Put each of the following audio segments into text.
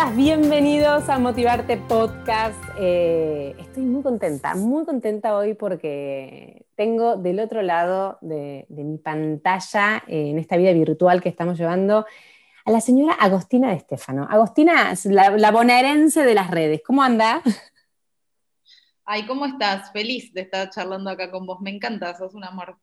Bienvenidas, bienvenidos a Motivarte Podcast. Eh, estoy muy contenta, muy contenta hoy porque tengo del otro lado de, mi pantalla, eh, en esta vida virtual que estamos llevando, a la señora Agostina de Estefano. Agostina, la, la bonaerense de las redes, ¿cómo anda? Ay, ¿cómo estás? Feliz de estar charlando acá con vos, me encanta, sos un amor.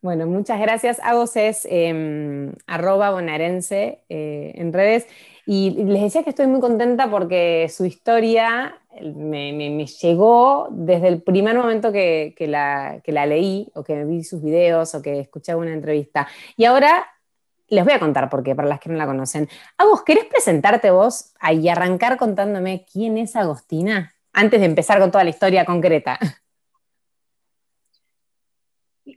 Bueno, muchas gracias. Agos es em, arroba bonaerense eh, en redes. Y les decía que estoy muy contenta porque su historia me, llegó desde el primer momento que, la, leí, o que vi sus videos, o que escuché una entrevista. Y ahora les voy a contar por qué, para las que no la conocen. Agos, ¿querés presentarte vos y arrancar contándome quién es Agostina? Antes de empezar con toda la historia concreta.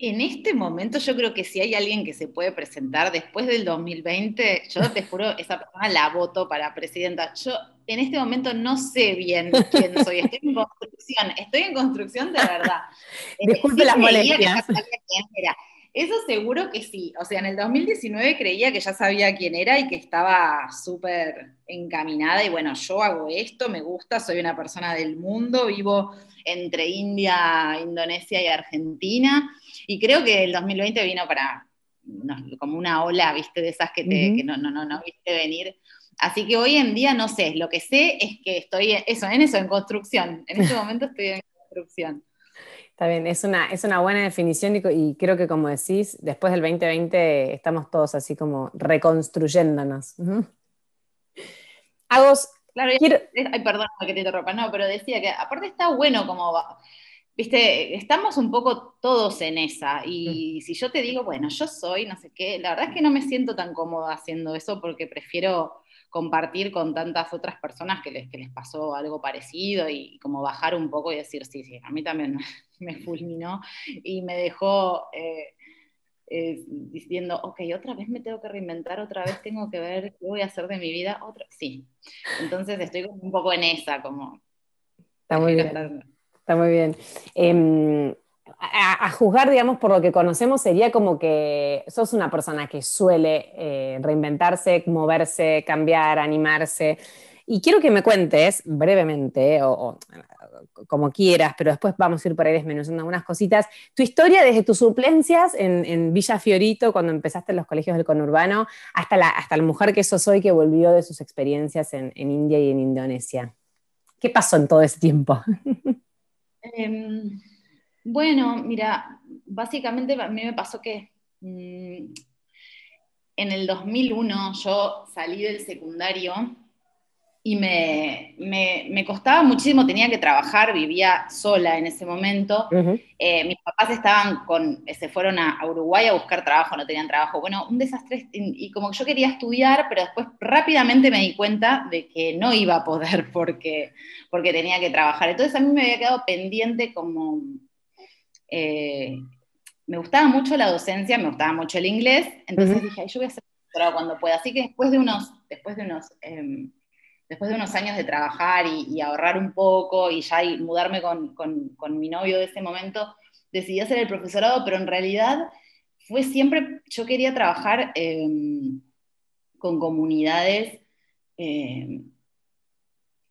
En este momento yo creo que si hay alguien que se puede presentar después del 2020, yo te juro, esa persona la voto para presidenta. Yo en este momento no sé bien quién soy, estoy en construcción, estoy en construcción de verdad. Disculpe las molestias. Eso seguro que sí. O sea, en el 2019 creía que ya sabía quién era y que estaba súper encaminada. Y bueno, yo hago esto, me gusta, soy una persona del mundo, vivo entre India, Indonesia y Argentina. Y creo que el 2020 vino para como una ola, viste, de esas que, te, no, no, no, no viste venir. Así que hoy en día no sé, lo que sé es que estoy eso, en eso, en construcción. En este momento estoy en construcción. Está bien, es una, es una buena definición y, creo que como decís, después del 2020 estamos todos así como reconstruyéndonos. Agos, claro, ay, perdón que te interrumpa, no, pero decía que aparte está bueno como viste, estamos un poco todos en esa. Y mm. si yo te digo, bueno, yo soy, no sé qué, la verdad es que no me siento tan cómoda haciendo eso porque prefiero compartir con tantas otras personas que les, que les pasó algo parecido y, como bajar un poco y decir, sí, sí, a mí también me fulminó y me dejó eh, eh, diciendo, ok, otra vez me tengo que reinventar, otra vez tengo que ver qué voy a hacer de mi vida, otra, sí. Entonces estoy un poco en esa, como... Está muy bien. Está muy bien. Em, a, juzgar, digamos, por lo que conocemos, sería como que sos una persona que suele eh, reinventarse, moverse, cambiar, animarse. Y quiero que me cuentes brevemente, o, como quieras, pero después vamos a ir por ahí desmenuzando algunas cositas, tu historia desde tus suplencias en, Villa Fiorito, cuando empezaste en los colegios del conurbano, hasta la, hasta la mujer que sos hoy que volvió de sus experiencias en, en India y en Indonesia. ¿Qué pasó en todo ese tiempo? Em, bueno, mira, básicamente a mí me pasó que mm, en el 2001 yo salí del secundario y me, me, costaba muchísimo, tenía que trabajar, vivía sola en ese momento. Eh, mis papás estaban con, se fueron a, Uruguay a buscar trabajo, no tenían trabajo. Bueno, un desastre, y, como que yo quería estudiar, pero después rápidamente me di cuenta de que no iba a poder porque, porque tenía que trabajar. Entonces a mí me había quedado pendiente como... Eh, me gustaba mucho la docencia, me gustaba mucho el inglés, entonces dije, yo voy a hacer cuando pueda. Así que después de unos, después de unos em, después de unos años de trabajar y, ahorrar un poco y ya mudarme con, mi novio de ese momento, decidí hacer el profesorado, pero en realidad fue siempre, yo quería trabajar em, con comunidades, em,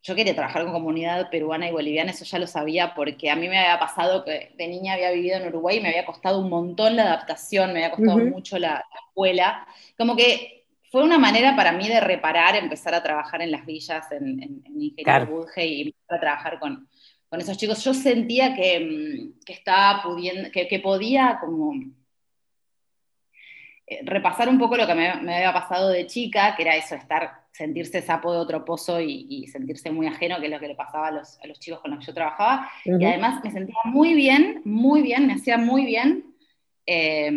yo quería trabajar con comunidad peruana y boliviana, eso ya lo sabía porque a mí me había pasado que de niña había vivido en Uruguay y me había costado un montón la adaptación, me había costado mucho la, la escuela, como que fue una manera para mí de reparar, empezar a trabajar en las villas, en, en, en y empezar a trabajar con, esos chicos. Yo sentía que, mm, estaba pudiendo, que, podía como repasar un poco lo que me, había pasado de chica, que era eso, estar, sentirse sapo de otro pozo y, sentirse muy ajeno, que es lo que le pasaba a los, chicos con los que yo trabajaba. Y además me sentía muy bien, muy bien, me hacía muy bien. Eh,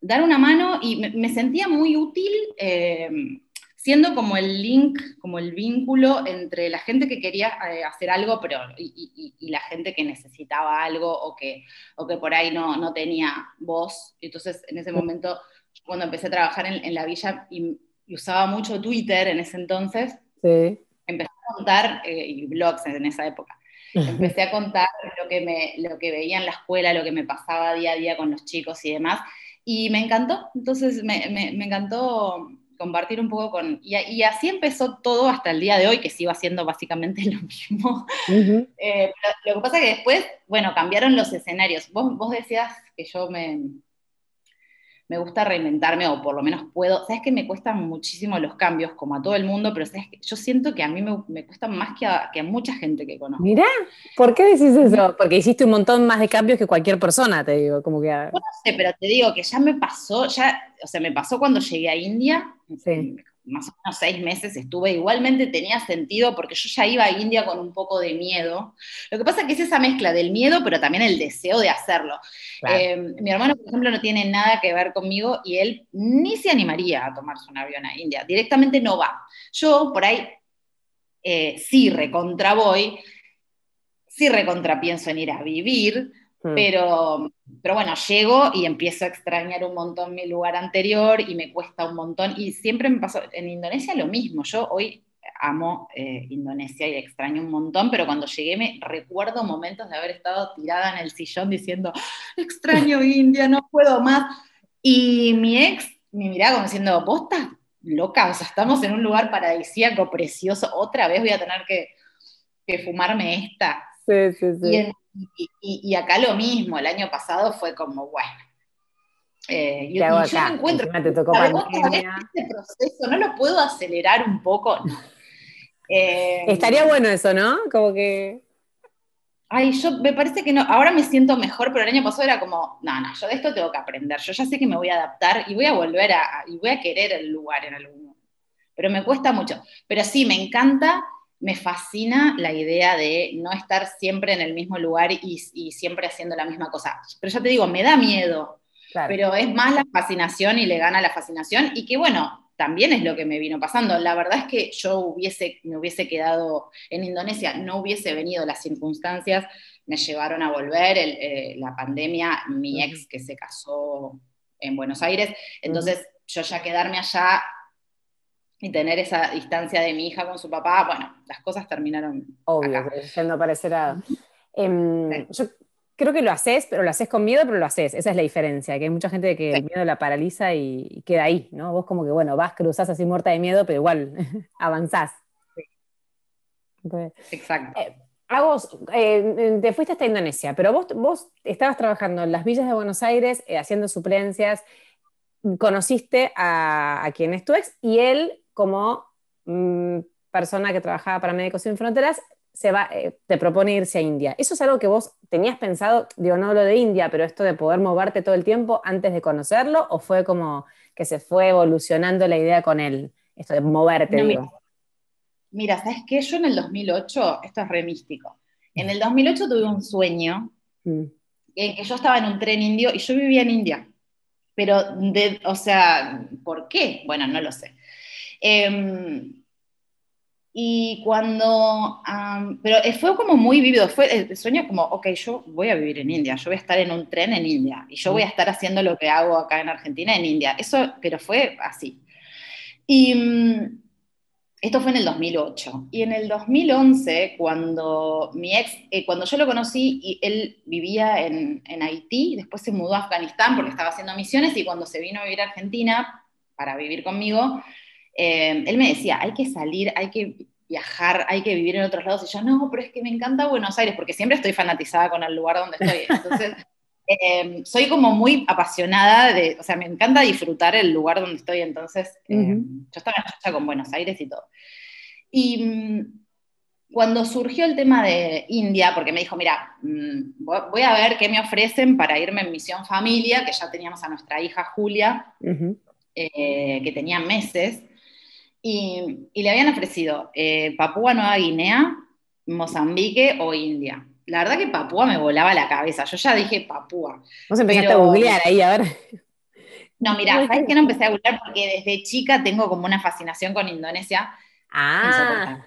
dar una mano y me, sentía muy útil eh, siendo como el link, como el vínculo entre la gente que quería eh, hacer algo pero, y, la gente que necesitaba algo o que, o que por ahí no, no tenía voz. Entonces, en ese momento, cuando empecé a trabajar en, la villa y, usaba mucho Twitter en ese entonces, empecé a contar, eh, y blogs en esa época, empecé a contar lo que, me, lo que veía en la escuela, lo que me pasaba día a día con los chicos y demás. Y me encantó, entonces me, me, encantó compartir un poco con... Y, así empezó todo hasta el día de hoy, que sigo haciendo básicamente lo mismo. Eh, lo que pasa es que después, bueno, cambiaron los escenarios. Vos, vos decías que yo me, me gusta reinventarme, o por lo menos puedo. Sabes que me cuestan muchísimo los cambios, como a todo el mundo, pero sabes que yo siento que a mí me, me cuestan más que a, que a, mucha gente que conozco. Mirá, ¿por qué decís eso? Porque hiciste un montón más de cambios que cualquier persona, te digo, como que... No sé, pero te digo que ya me pasó, ya, o sea, me pasó cuando llegué a India, sí más o menos seis meses estuve, igualmente tenía sentido porque yo ya iba a India con un poco de miedo. Lo que pasa es que es esa mezcla del miedo, pero también el deseo de hacerlo. Eh, mi hermano, por ejemplo, no tiene nada que ver conmigo y él ni se animaría a tomarse un avión a India, directamente no va. Yo por ahí eh, sí recontra voy, sí recontra pienso en ir a vivir. Pero, pero bueno, llego y empiezo a extrañar un montón mi lugar anterior y me cuesta un montón. Y siempre me pasó, en Indonesia lo mismo, yo hoy amo eh, Indonesia y extraño un montón, pero cuando llegué me recuerdo momentos de haber estado tirada en el sillón diciendo, extraño India, no puedo más. Y mi ex me miraba como diciendo, vos estás loca, o sea, estamos en un lugar paradisíaco, precioso, otra vez voy a tener que, que fumarme esta. Sí, sí, sí. Y, acá lo mismo, el año pasado fue como, bueno. Eh, y, yo me encuentro. Te tocó este proceso no lo puedo acelerar un poco. Eh, Estaría bueno eso, ¿no? Como que. Ay, yo me parece que no. Ahora me siento mejor, pero el año pasado era como, no, no, yo de esto tengo que aprender. Yo ya sé que me voy a adaptar y voy a volver a. y voy a querer el lugar en algún Pero me cuesta mucho. Pero sí, me encanta me fascina la idea de no estar siempre en el mismo lugar y, siempre haciendo la misma cosa. Pero ya te digo, me da miedo, pero es más la fascinación y le gana la fascinación y que bueno, también es lo que me vino pasando. La verdad es que yo hubiese, me hubiese quedado en Indonesia, no hubiese venido las circunstancias, me llevaron a volver, eh, la pandemia, mi ex que se casó en Buenos Aires, entonces yo ya quedarme allá y tener esa distancia de mi hija con su papá, bueno, las cosas terminaron. Obvio, yendo a parecer em, Yo creo que lo haces, pero lo haces con miedo, pero lo haces. Esa es la diferencia, que hay mucha gente que el miedo la paraliza y, queda ahí, ¿no? Vos como que, bueno, vas, cruzás así muerta de miedo, pero igual avanzás. Exacto. Eh, a vos, eh, te fuiste hasta Indonesia, pero vos, vos estabas trabajando en las villas de Buenos Aires, eh, haciendo suplencias, conociste a, a, quien es tu ex y él como mm, persona que trabajaba para Médicos Sin Fronteras, se va, eh, te propone irse a India. ¿Eso es algo que vos tenías pensado, digo, no lo de India, pero esto de poder moverte todo el tiempo antes de conocerlo, o fue como que se fue evolucionando la idea con él, esto de moverte? Mira, ¿sabes qué? Yo en el 2008, esto es re místico, en el 2008 tuve un sueño mm. en que yo estaba en un tren indio y yo vivía en India. Pero, de, o sea, ¿por qué? Bueno, no lo sé. Em, y cuando, pero fue como muy vivido, fue el sueño como, ok, yo voy a vivir en India, yo voy a estar en un tren en India y yo voy a estar haciendo lo que hago acá en Argentina en India. Eso, pero fue así. Y mm, esto fue en el 2008. Y en el 2011, cuando mi ex, eh, cuando yo lo conocí, y él vivía en, en Haití, después se mudó a Afganistán porque estaba haciendo misiones y cuando se vino a vivir a Argentina para vivir conmigo, eh, él me decía, hay que salir, hay que viajar, hay que vivir en otros lados. Y yo, no, pero es que me encanta Buenos Aires, porque siempre estoy fanatizada con el lugar donde estoy. Entonces, eh, soy como muy apasionada de, o sea, me encanta disfrutar el lugar donde estoy. Entonces, eh, yo estaba en con Buenos Aires y todo. Y mm, cuando surgió el tema de India, porque me dijo, mira, mm, voy a ver qué me ofrecen para irme en misión familia, que ya teníamos a nuestra hija Julia, que tenía meses, y, le habían ofrecido eh, Papúa Nueva Guinea, Mozambique o India. La verdad que Papúa me volaba la cabeza. Yo ya dije Papúa. Vos empezaste a googlear ahí, a ver. No, mira, ¿sabes qué no empecé a googlear? Porque desde chica tengo como una fascinación con Indonesia. Ah.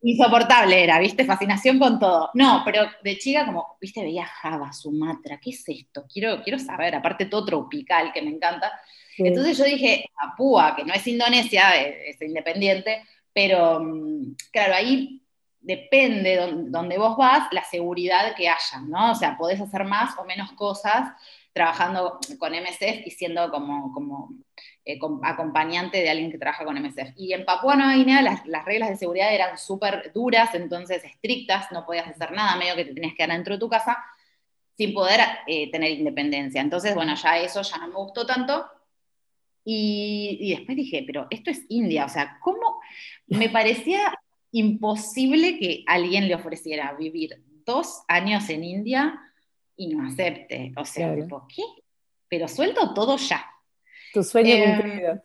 Insoportable. era, ¿viste? Fascinación con todo. No, pero de chica como, ¿viste? Veía Java, Sumatra, ¿qué es esto? Quiero, quiero saber, aparte todo tropical que me encanta. Entonces yo dije, Papúa, que no es Indonesia, es, independiente, pero mm, claro, ahí depende donde, vos vas, la seguridad que haya, ¿no? O sea, podés hacer más o menos cosas trabajando con MSF y siendo como, como eh, acompañante de alguien que trabaja con MSF. Y en Papua Nueva Guinea las, las reglas de seguridad eran súper duras, entonces estrictas, no podías hacer nada, medio que te tenías que quedar dentro de tu casa sin poder eh, tener independencia. Entonces, bueno, ya eso ya no me gustó tanto. Y, y, después dije, pero esto es India, o sea, ¿cómo? Me parecía imposible que alguien le ofreciera vivir dos años en India y no acepte. O sea, ¿qué? Pero suelto todo ya. Tu sueño eh, cumplido.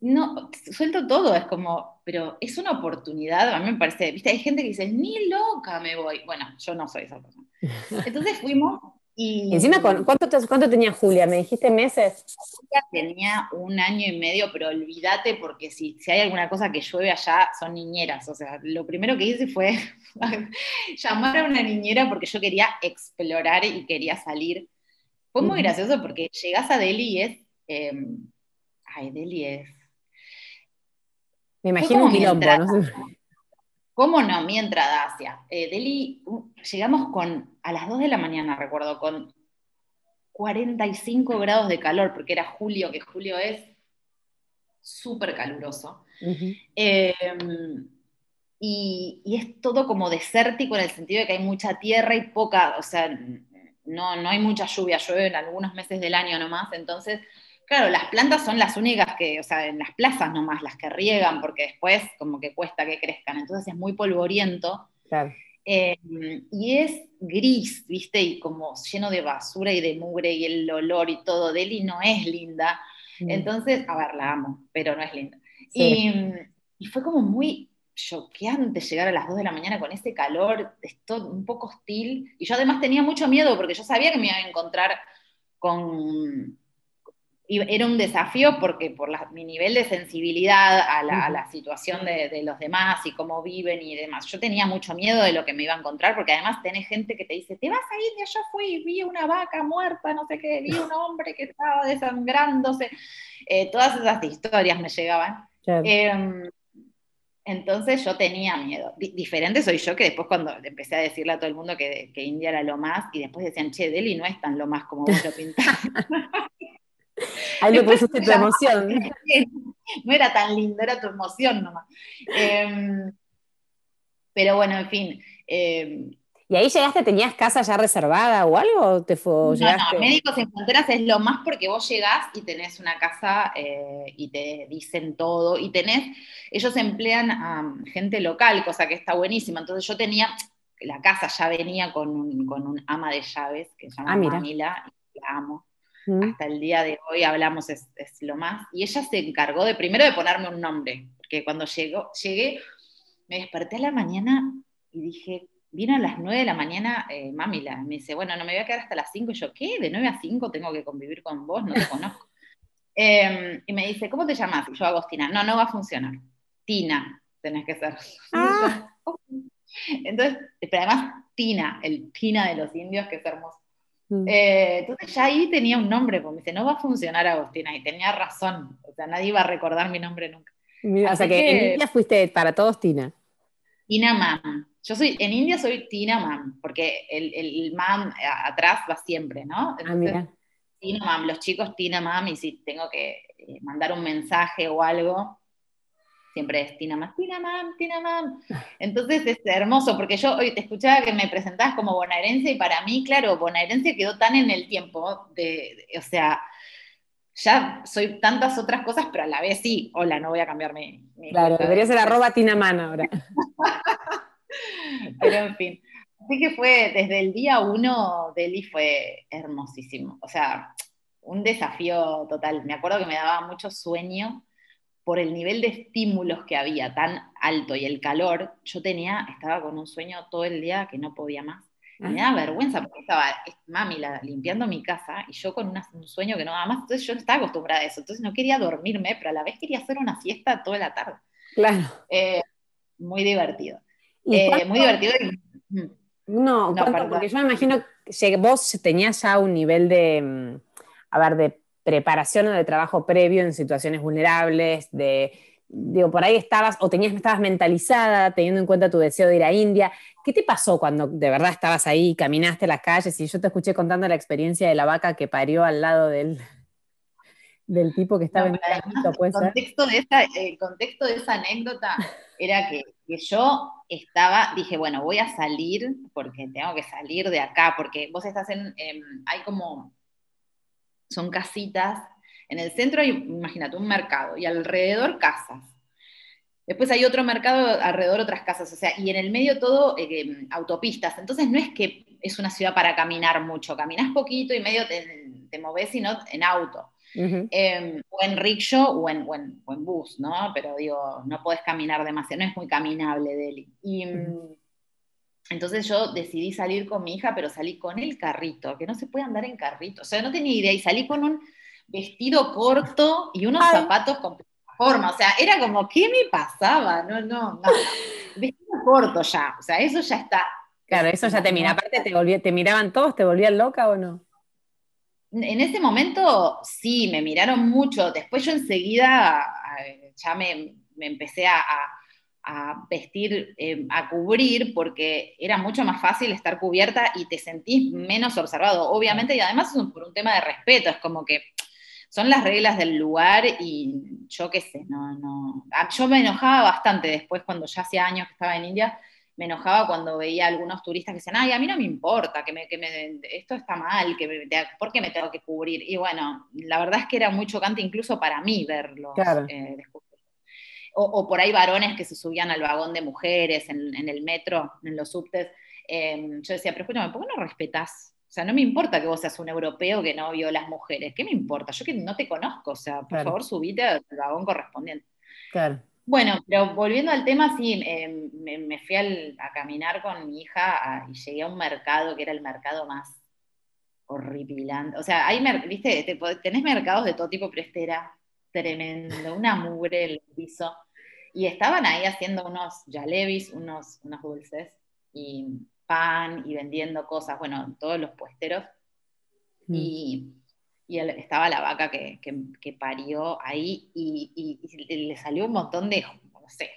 No, suelto todo, es como, pero es una oportunidad, a mí me parece, viste, hay gente que dice, ni loca me voy. Bueno, yo no soy esa persona. Entonces fuimos y... Encima, ¿cuánto, cuánto tenía Julia? ¿Me dijiste meses? Julia tenía un año y medio, pero olvídate porque si, si hay alguna cosa que llueve allá, son niñeras. O sea, lo primero que hice fue llamar a una niñera porque yo quería explorar y quería salir. Fue muy gracioso porque llegas a Delhi y es Em, ay, Delhi es. Me imagino un quilombo, ¿no? ¿Cómo no? Mi entrada hacia. Eh, Delhi, llegamos con, a las 2 de la mañana, recuerdo, con 45 grados de calor, porque era julio, que julio es súper caluroso. Em, y, y, es todo como desértico en el sentido de que hay mucha tierra y poca, o sea, no, no hay mucha lluvia, llueve en algunos meses del año nomás, entonces Claro, las plantas son las únicas que, o sea, en las plazas nomás, las que riegan, porque después como que cuesta que crezcan, entonces es muy polvoriento. Claro. Eh, y es gris, ¿viste? Y como lleno de basura y de mugre y el olor y todo. Deli no es linda. Mm. Entonces, a ver, la amo, pero no es linda. Y, y, fue como muy choqueante llegar a las 2 de la mañana con ese calor, esto un poco hostil. Y yo además tenía mucho miedo porque yo sabía que me iba a encontrar con era un desafío porque por mi nivel de sensibilidad a la, situación de, los demás y cómo viven y demás, yo tenía mucho miedo de lo que me iba a encontrar, porque además tenés gente que te dice, te vas a ir, yo fui, vi una vaca muerta, no sé qué, vi un hombre que estaba desangrándose, eh, todas esas historias me llegaban. Em, entonces yo tenía miedo. diferente soy yo que después cuando empecé a decirle a todo el mundo que, que India era lo más, y después decían, che, Delhi no es tan lo más como vos lo pintás. Ahí le pusiste tu emoción. No era tan lindo, era tu emoción nomás. Em, pero bueno, en fin. Em, ¿Y ahí llegaste, tenías casa ya reservada o algo? te fue, no, no, Médicos Sin Fronteras es lo más porque vos llegás y tenés una casa eh, y te dicen todo. Y tenés, ellos emplean a gente local, cosa que está buenísima. Entonces yo tenía, la casa ya venía con un, ama de llaves que se llama ah, Manila, y la amo hasta el día de hoy hablamos, es, lo más. Y ella se encargó de primero de ponerme un nombre, porque cuando llegó, llegué, me desperté a la mañana y dije, vino a las 9 de la mañana eh, Mamila, me dice, bueno, no me voy a quedar hasta las 5, y yo, ¿qué? ¿De 9 a 5 tengo que convivir con vos? No te conozco. Em, y me dice, ¿cómo te llamas? Y yo, Agostina, no, no va a funcionar. Tina, tenés que ser. Ah. Entonces, pero además, Tina, el Tina de los indios, que es hermoso. Mm. Eh, entonces ya ahí tenía un nombre, porque me dice, no va a funcionar Agustina, y tenía razón, o sea, nadie iba a recordar mi nombre nunca. o sea que, en India fuiste para todos Tina. Tina Mam. Yo soy, en India soy Tina Mam, porque el, el Mam atrás va siempre, ¿no? ah, mira. Tina Mam, los chicos Tina Mam, y si tengo que eh, mandar un mensaje o algo, siempre es Tina Mam, Tina Mam, Tina Mam. Entonces es hermoso, porque yo hoy te escuchaba que me presentabas como bonaerense y para mí, claro, bonaerense quedó tan en el tiempo, de, o sea, ya soy tantas otras cosas, pero a la vez sí, hola, no voy a cambiar mi... claro, debería ser arroba Tina Man ahora. pero en fin. Así que fue, desde el día uno, Delhi fue hermosísimo. O sea, un desafío total. Me acuerdo que me daba mucho sueño por el nivel de estímulos que había tan alto y el calor, yo tenía, estaba con un sueño todo el día que no podía más. me daba vergüenza porque estaba mami limpiando mi casa y yo con un sueño que no daba más. Entonces yo no estaba acostumbrada a eso. Entonces no quería dormirme, pero a la vez quería hacer una siesta toda la tarde. Claro. Eh, muy divertido. Eh, muy divertido. Mm. No, porque yo me imagino que vos tenías ya un nivel de, mm, a ver, de preparación o de trabajo previo en situaciones vulnerables, de, digo, por ahí estabas o tenías, estabas mentalizada teniendo en cuenta tu deseo de ir a India. ¿Qué te pasó cuando de verdad estabas ahí, caminaste las calles y yo te escuché contando la experiencia de la vaca que parió al lado del, del tipo que estaba en el contexto De esa, el contexto de esa anécdota era que, yo estaba, dije, bueno, voy a salir porque tengo que salir de acá, porque vos estás en, hay como, son casitas, en el centro hay, imagínate, un mercado y alrededor casas. Después hay otro mercado alrededor otras casas, o sea, y en el medio todo eh, autopistas. Entonces no es que es una ciudad para caminar mucho, caminas poquito y medio te, te moves sino en auto. Em, o en rickshaw o en, en, bus, ¿no? Pero digo, no puedes caminar demasiado, no es muy caminable Delhi. Y mm, entonces yo decidí salir con mi hija, pero salí con el carrito, que no se puede andar en carrito, o sea, no tenía idea, y salí con un vestido corto y unos zapatos con plataforma, o sea, era como, ¿qué me pasaba? No, no, no, vestido corto ya, o sea, eso ya está. Claro, eso ya te mira, aparte te, te miraban todos, ¿te volvían loca o no? En ese momento sí, me miraron mucho. Después yo enseguida ya me, empecé a, vestir, eh, a cubrir, porque era mucho más fácil estar cubierta y te sentís menos observado, obviamente, y además es por un tema de respeto, es como que son las reglas del lugar y yo qué sé, no, no. Yo me enojaba bastante después cuando ya hacía años que estaba en India me enojaba cuando veía a algunos turistas que decían, ay, a mí no me importa, que, me, que me, esto está mal, que me, ¿por qué me tengo que cubrir? Y bueno, la verdad es que era muy chocante incluso para mí verlo. Eh, o, por ahí varones que se subían al vagón de mujeres en, el metro, en los subtes. Em, yo decía, pero escúchame, ¿por qué no respetas? O sea, no me importa que vos seas un europeo que no vio las mujeres. ¿Qué me importa? Yo que no te conozco. O sea, por favor, subite al vagón correspondiente. Claro. Bueno, pero volviendo al tema, sí, em, me, fui a caminar con mi hija y llegué a un mercado que era el mercado más horripilante. O sea, hay, viste, tenés mercados de todo tipo, pero este era tremendo, una mugre en el piso. Y estaban ahí haciendo unos jalebis, unos, unos dulces, y pan, y vendiendo cosas, bueno, todos los puesteros. Mm. Y y estaba la vaca que, parió ahí y, le salió un montón de, no sé,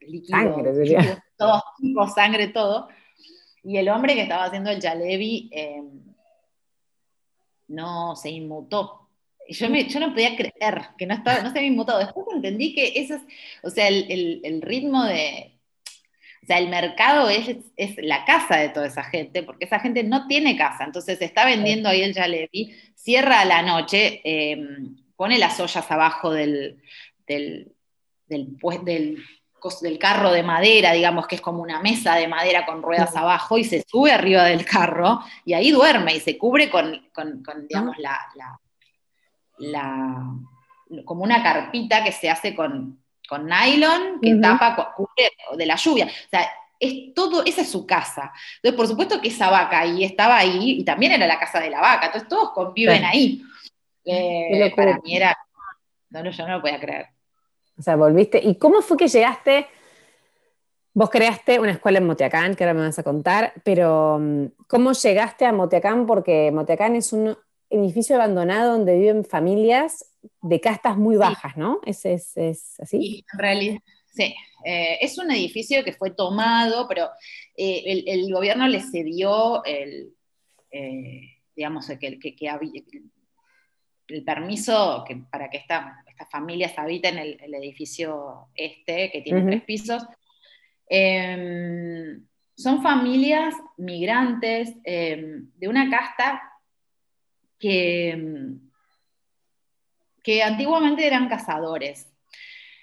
líquido, sangre, todo, sangre, todo. Y el hombre que estaba haciendo el jalebi em, no se inmutó. Yo, me, yo no podía creer que no, estaba, no se había inmutado. Después entendí que eso es, o sea, el ritmo de, o sea, el mercado es, la casa de toda esa gente, porque esa gente no tiene casa, entonces está vendiendo ahí el jalebi, cierra a la noche, em, pone las ollas abajo del, del, del, del, carro de madera, digamos que es como una mesa de madera con ruedas abajo, y se sube arriba del carro, y ahí duerme y se cubre con, digamos, la, la, como una carpita que se hace con, con nylon que tapa, cubre de la lluvia. O sea, es todo, esa es su casa. Entonces, por supuesto que esa vaca ahí estaba ahí y también era la casa de la vaca. Entonces, todos conviven ahí. Eh, para mí era. No, no, yo no lo podía creer. O sea, volviste. ¿Y cómo fue que llegaste? Vos creaste una escuela en Moteacán, que ahora me vas a contar, pero mm, ¿cómo llegaste a Moteacán? Porque Moteacán es un edificio abandonado donde viven familias de castas muy bajas, ¿no? ¿Es, es, así? Sí, en realidad, sí. Eh, es un edificio que fue tomado, pero eh, el, gobierno le cedió el, eh, digamos, que, que, el permiso para que estas familias habiten el, el edificio este, que tiene tres pisos. Em, son familias migrantes em, de una casta que que antiguamente eran cazadores.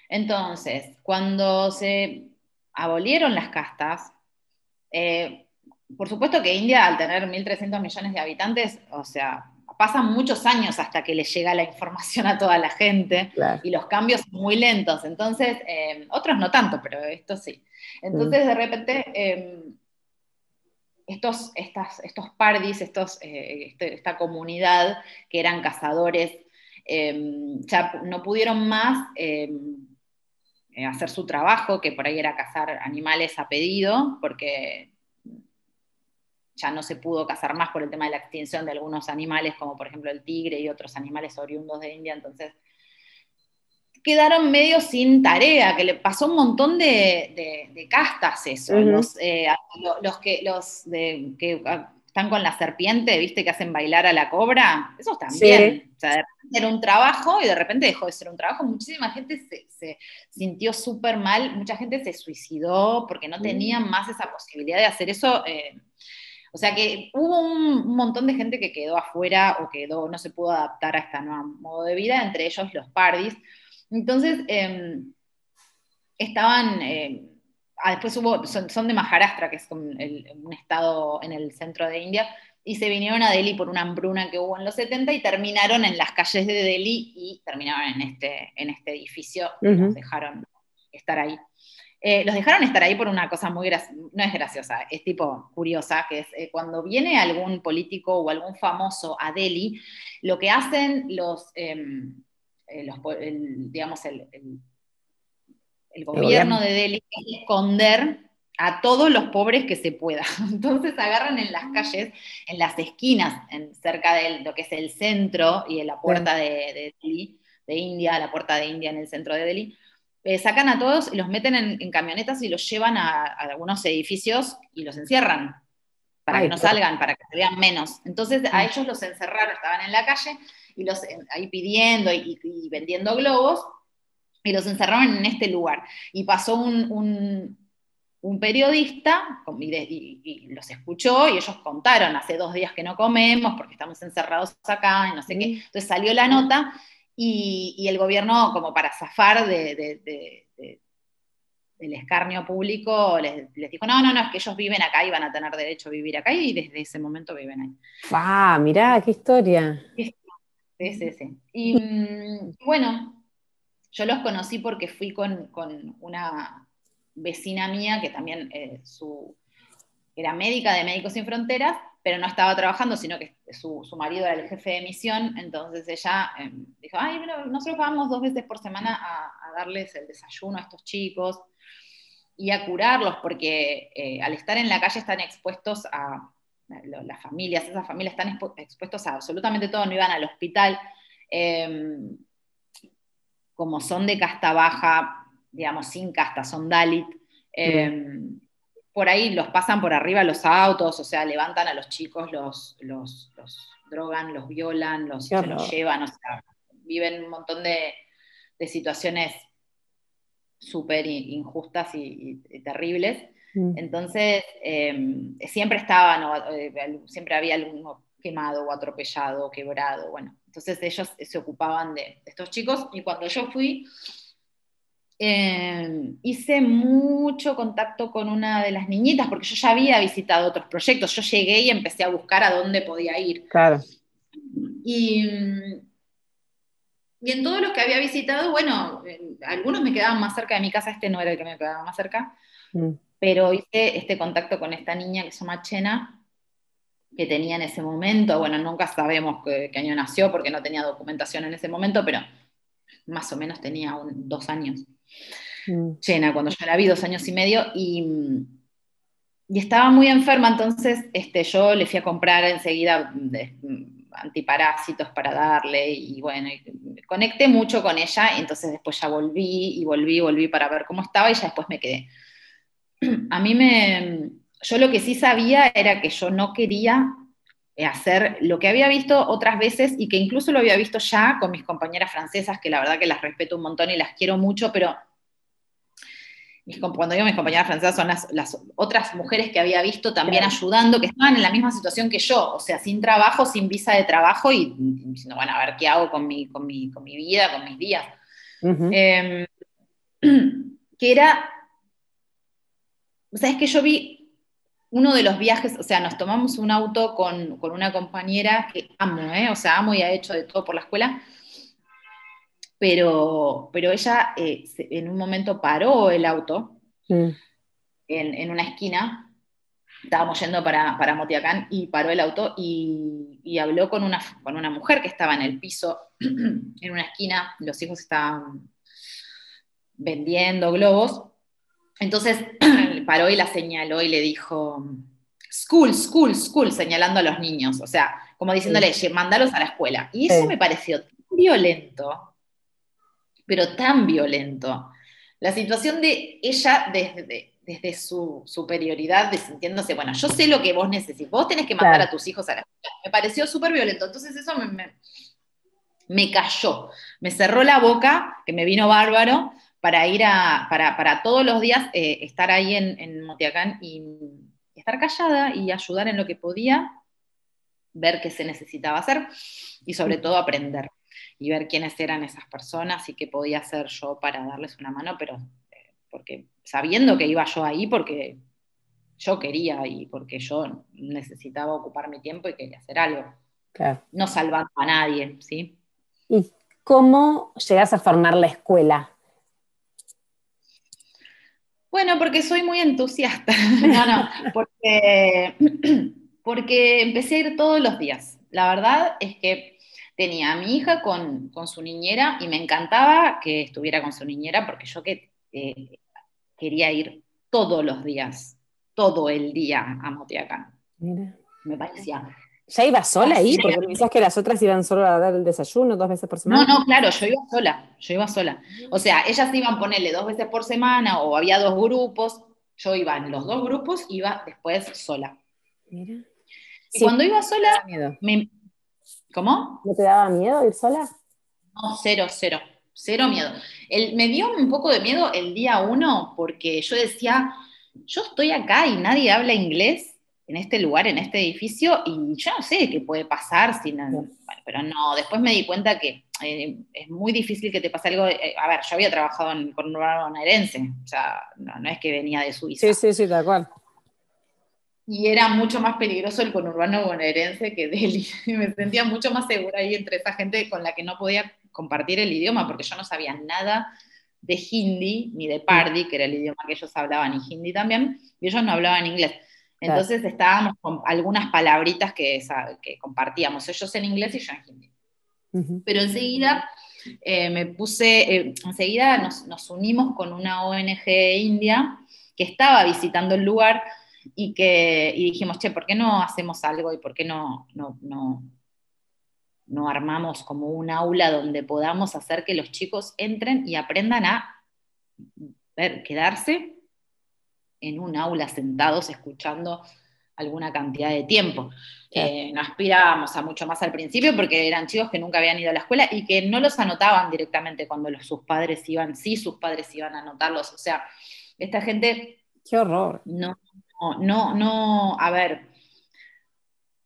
Entonces, cuando se abolieron las castas, eh, por supuesto que India, al tener 1.300 millones de habitantes, o sea, pasan muchos años hasta que le llega la información a toda la gente y los cambios son muy lentos. Entonces, eh, otros no tanto, pero esto sí. Entonces, de repente, eh, estos, estas, estos pardis, estos, este, esta comunidad que eran cazadores Em, ya no pudieron más em, eh, hacer su trabajo, que por ahí era cazar animales a pedido, porque ya no se pudo cazar más por el tema de la extinción de algunos animales, como por ejemplo el tigre y otros animales oriundos de India, entonces quedaron medio sin tarea, que le pasó un montón de, castas eso. Eh, los, que, los que están con la serpiente, viste, que hacen bailar a la cobra, esos también. O sea, era un trabajo y de repente dejó de ser un trabajo. Muchísima gente se, sintió súper mal, mucha gente se suicidó porque no tenían mm. más esa posibilidad de hacer eso. Eh, o sea que hubo un, montón de gente que quedó afuera o quedó, no se pudo adaptar a este nuevo modo de vida, entre ellos los pardis. Entonces, em, estaban, em, ah, después hubo, son, de Maharashtra, que es un, estado en el centro de India, y se vinieron a Delhi por una hambruna que hubo en los 70 y terminaron en las calles de Delhi y terminaron en este, en este edificio y nos dejaron estar ahí. Eh, los dejaron estar ahí por una cosa muy no es graciosa, es tipo curiosa, que es eh, cuando viene algún político o algún famoso a Delhi, lo que hacen los, em, eh, digamos, el, el gobierno de Delhi es esconder a todos los pobres que se pueda. Entonces agarran en las calles, en las esquinas, en, cerca de lo que es el centro y en la puerta de, Delhi, de India, la puerta de India en el centro de Delhi, eh, sacan a todos y los meten en, camionetas y los llevan a, algunos edificios y los encierran para que no salgan, para que se vean menos. Entonces a ellos los encerraron, estaban en la calle y los ahí pidiendo y, vendiendo globos y los encerraron en este lugar. Y pasó un, un, periodista y, los escuchó y ellos contaron, hace dos días que no comemos porque estamos encerrados acá y no sé qué. Mm. Entonces salió la nota y, el gobierno, como para zafar del escarnio público, les, dijo, no, no, no, es que ellos viven acá y van a tener derecho a vivir acá y desde ese momento viven ahí. ¡Ah, mirá, qué historia! Sí, sí, sí. Y mm, bueno, yo los conocí porque fui con, una vecina mía que también eh, su, era médica de Médicos Sin Fronteras pero no estaba trabajando, sino que su, marido era el jefe de misión, entonces ella em, dijo, ay, nosotros vamos dos veces por semana a, darles el desayuno a estos chicos y a curarlos, porque eh, al estar en la calle están expuestos a, las familias, esas familias están expuestos a absolutamente todo, no iban al hospital, em, como son de casta baja, digamos, sin casta, son Dalit. Em, por ahí los pasan por arriba los autos, o sea, levantan a los chicos, los, los, drogan, los violan, los, se los llevan, o sea, viven un montón de, situaciones súper injustas y, terribles. Mm. Entonces, em, siempre estaban, eh, siempre había alguno quemado o atropellado o quebrado, bueno, entonces ellos se ocupaban de estos chicos y cuando yo fui, eh, hice mucho contacto con una de las niñitas, porque yo ya había visitado otros proyectos. Yo llegué y empecé a buscar a dónde podía ir. Claro. Y, y en todos los que había visitado, bueno, algunos me quedaban más cerca de mi casa, este no era el que me quedaba más cerca, mm. Pero hice este contacto con esta niña que se llama Chena, que tenía en ese momento, bueno, nunca sabemos qué, año nació porque no tenía documentación en ese momento, pero más o menos tenía dos años mm. cuando yo la vi dos años y medio, y, estaba muy enferma, entonces este, yo le fui a comprar enseguida antiparásitos para darle, y bueno, conecté mucho con ella, y entonces después ya volví, y volví, volví para ver cómo estaba, y ya después me quedé. A mí me, yo lo que sí sabía era que yo no quería hacer lo que había visto otras veces y que incluso lo había visto ya con mis compañeras francesas, que la verdad que las respeto un montón y las quiero mucho, pero cuando digo mis compañeras francesas son las, otras mujeres que había visto también ayudando, que estaban en la misma situación que yo, o sea, sin trabajo, sin visa de trabajo y diciendo, bueno, a ver qué hago con mi, con mi, con mi vida, con mis días. Em, que era, o sea, es que yo vi uno de los viajes, o sea, nos tomamos un auto con, una compañera que amo, ¿eh? o sea, amo y ha hecho de todo por la escuela, pero, pero ella eh, en un momento paró el auto en, una esquina, estábamos yendo para, para Motiacán y paró el auto y, habló con una, con una mujer que estaba en el piso, en una esquina, los hijos estaban vendiendo globos. Entonces paró y la señaló y le dijo, school, school, school, señalando a los niños, o sea, como diciéndole, mandalos a la escuela. Y eso me pareció tan violento, pero tan violento. La situación de ella desde, desde su superioridad, de sintiéndose, bueno, yo sé lo que vos necesitas, vos tenés que mandar a tus hijos a la escuela. Me pareció súper violento. Entonces eso me, me cayó, me cerró la boca, que me vino bárbaro, para ir a, para, todos los días eh, estar ahí en, en Motiacán y estar callada y ayudar en lo que podía, ver qué se necesitaba hacer y sobre todo aprender y ver quiénes eran esas personas y qué podía hacer yo para darles una mano, pero eh, porque sabiendo que iba yo ahí porque yo quería y porque yo necesitaba ocupar mi tiempo y quería hacer algo. No salvando a nadie, ¿sí? ¿Y cómo llegas a formar la escuela? Bueno, porque soy muy entusiasta. no, no, porque, porque empecé a ir todos los días. La verdad es que tenía a mi hija con, su niñera y me encantaba que estuviera con su niñera porque yo que, eh, quería ir todos los días, todo el día a Motiacán. Me parecía ¿Ya iba sola ahí? Porque decías que las otras iban solo a dar el desayuno dos veces por semana. No, no, claro, yo iba sola, yo iba sola. O sea, ellas iban a ponerle dos veces por semana o había dos grupos, yo iba en los dos grupos, iba después sola. Mira. Y cuando iba sola, me... ¿cómo? ¿No te daba miedo ir sola? No, cero, cero, cero miedo. El, me dio un poco de miedo el día uno porque yo decía, yo estoy acá y nadie habla inglés en este lugar, en este edificio, y yo no sé qué puede pasar, si pero no, después me di cuenta que eh, es muy difícil que te pase algo, eh, a ver, yo había trabajado en conurbano bonaerense, o sea, no, es que venía de Suiza. Sí, sí, sí, tal cual. Y era mucho más peligroso el conurbano bonaerense que Delhi. me sentía mucho más segura ahí entre esa gente con la que no podía compartir el idioma, porque yo no sabía nada de hindi ni de pardi, que era el idioma que ellos hablaban, y hindi también, y ellos no hablaban inglés. Entonces estábamos con algunas palabritas que, que, compartíamos, ellos en inglés y yo en hindi. Pero enseguida eh, me puse, eh, enseguida nos, unimos con una ONG india que estaba visitando el lugar y que dijimos, che, ¿por qué no hacemos algo y por qué no, no, no, no armamos como un aula donde podamos hacer que los chicos entren y aprendan a ver, quedarse en un aula sentados escuchando alguna cantidad de tiempo. Eh, no aspirábamos a mucho más al principio porque eran chicos que nunca habían ido a la escuela y que no los anotaban directamente cuando sus padres iban, sí sus padres iban a anotarlos. O sea, esta gente... Qué horror. No, no, no, a ver,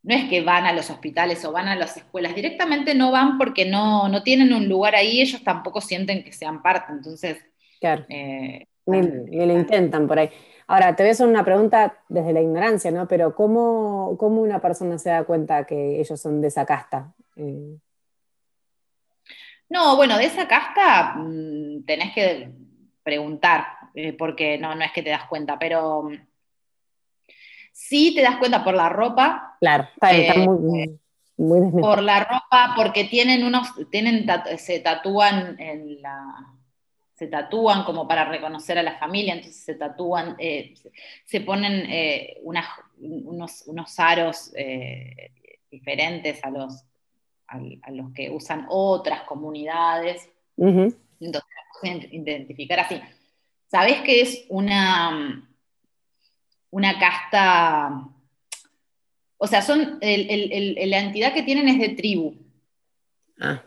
no es que van a los hospitales o van a las escuelas, directamente no van porque no, no tienen un lugar ahí, ellos tampoco sienten que sean parte, entonces... Claro. Eh, ni, lo intentan por ahí. Ahora, te voy a hacer una pregunta desde la ignorancia, ¿no? Pero ¿cómo, una persona se da cuenta que ellos son de esa casta? Eh, no, bueno, de esa casta mm, tenés que preguntar, eh, porque no, no es que te das cuenta, pero mm, sí te das cuenta por la ropa. Claro, está, eh, muy, muy Por la ropa, porque tienen unos, tienen, se tatúan en la se tatúan como para reconocer a la familia, entonces se tatúan, eh, se ponen eh, unos, unos, aros eh, diferentes a los, a, los que usan otras comunidades. Entonces, pueden identificar así. ¿Sabés que es una, una casta? O sea, son la entidad que tienen es de tribu. Ah.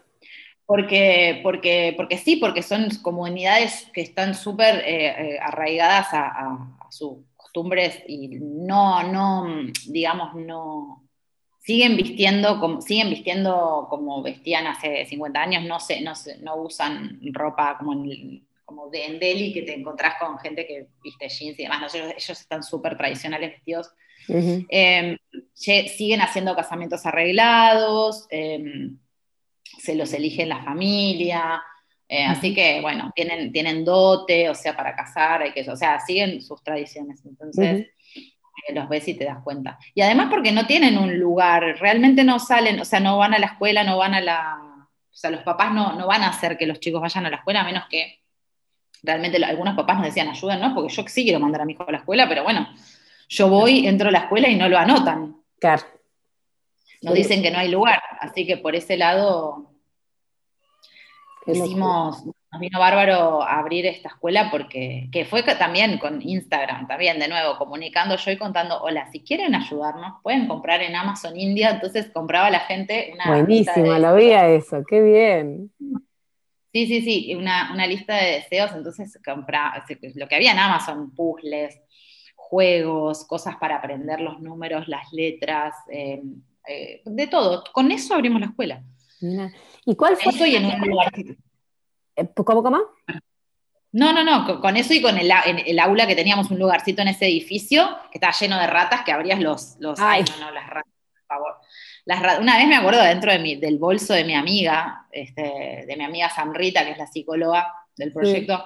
Porque, porque, porque sí, porque son comunidades que están súper eh, eh, arraigadas a, sus costumbres y no, no, digamos, no, siguen vistiendo como, siguen vistiendo como vestían hace 50 años, no, se, no, no usan ropa como en, como de, en Delhi, que te encontrás con gente que viste jeans y demás, ellos, están súper tradicionales vestidos. Em, siguen haciendo casamientos arreglados. Em, se los elige la familia, eh, así que, bueno, tienen, tienen dote, o sea, para casar, hay que, o sea, siguen sus tradiciones, entonces eh, los ves y te das cuenta. Y además porque no tienen un lugar, realmente no salen, o sea, no van a la escuela, no van a la, o sea, los papás no, no van a hacer que los chicos vayan a la escuela, a menos que realmente algunos papás nos decían, ayuden, ¿no? Porque yo sí quiero mandar a mi hijo a la escuela, pero bueno, yo voy, entro a la escuela y no lo anotan. Claro. No dicen que no hay lugar, así que por ese lado hicimos, nos vino bárbaro abrir esta escuela porque que fue también con Instagram, también de nuevo, comunicando yo y contando, hola, si quieren ayudarnos, pueden comprar en Amazon India, entonces compraba la gente una... Buenísimo, lo veía eso, qué bien. Sí, sí, sí, una, lista de deseos, entonces compraba, lo que había en Amazon, puzzles, juegos, cosas para aprender los números, las letras, eh, eh, de todo. Con eso abrimos la escuela. ¿Y cuál fue? Eso y en un lugar. Eh, ¿Cómo, cómo? No, no, no, con eso y con el, el, aula que teníamos un lugarcito en ese edificio que estaba lleno de ratas, que abrías los, los ay. no, no, las ratas, por favor. Las una vez me acuerdo dentro de mi, del bolso de mi amiga, este, de mi amiga Samrita, que es la psicóloga del proyecto,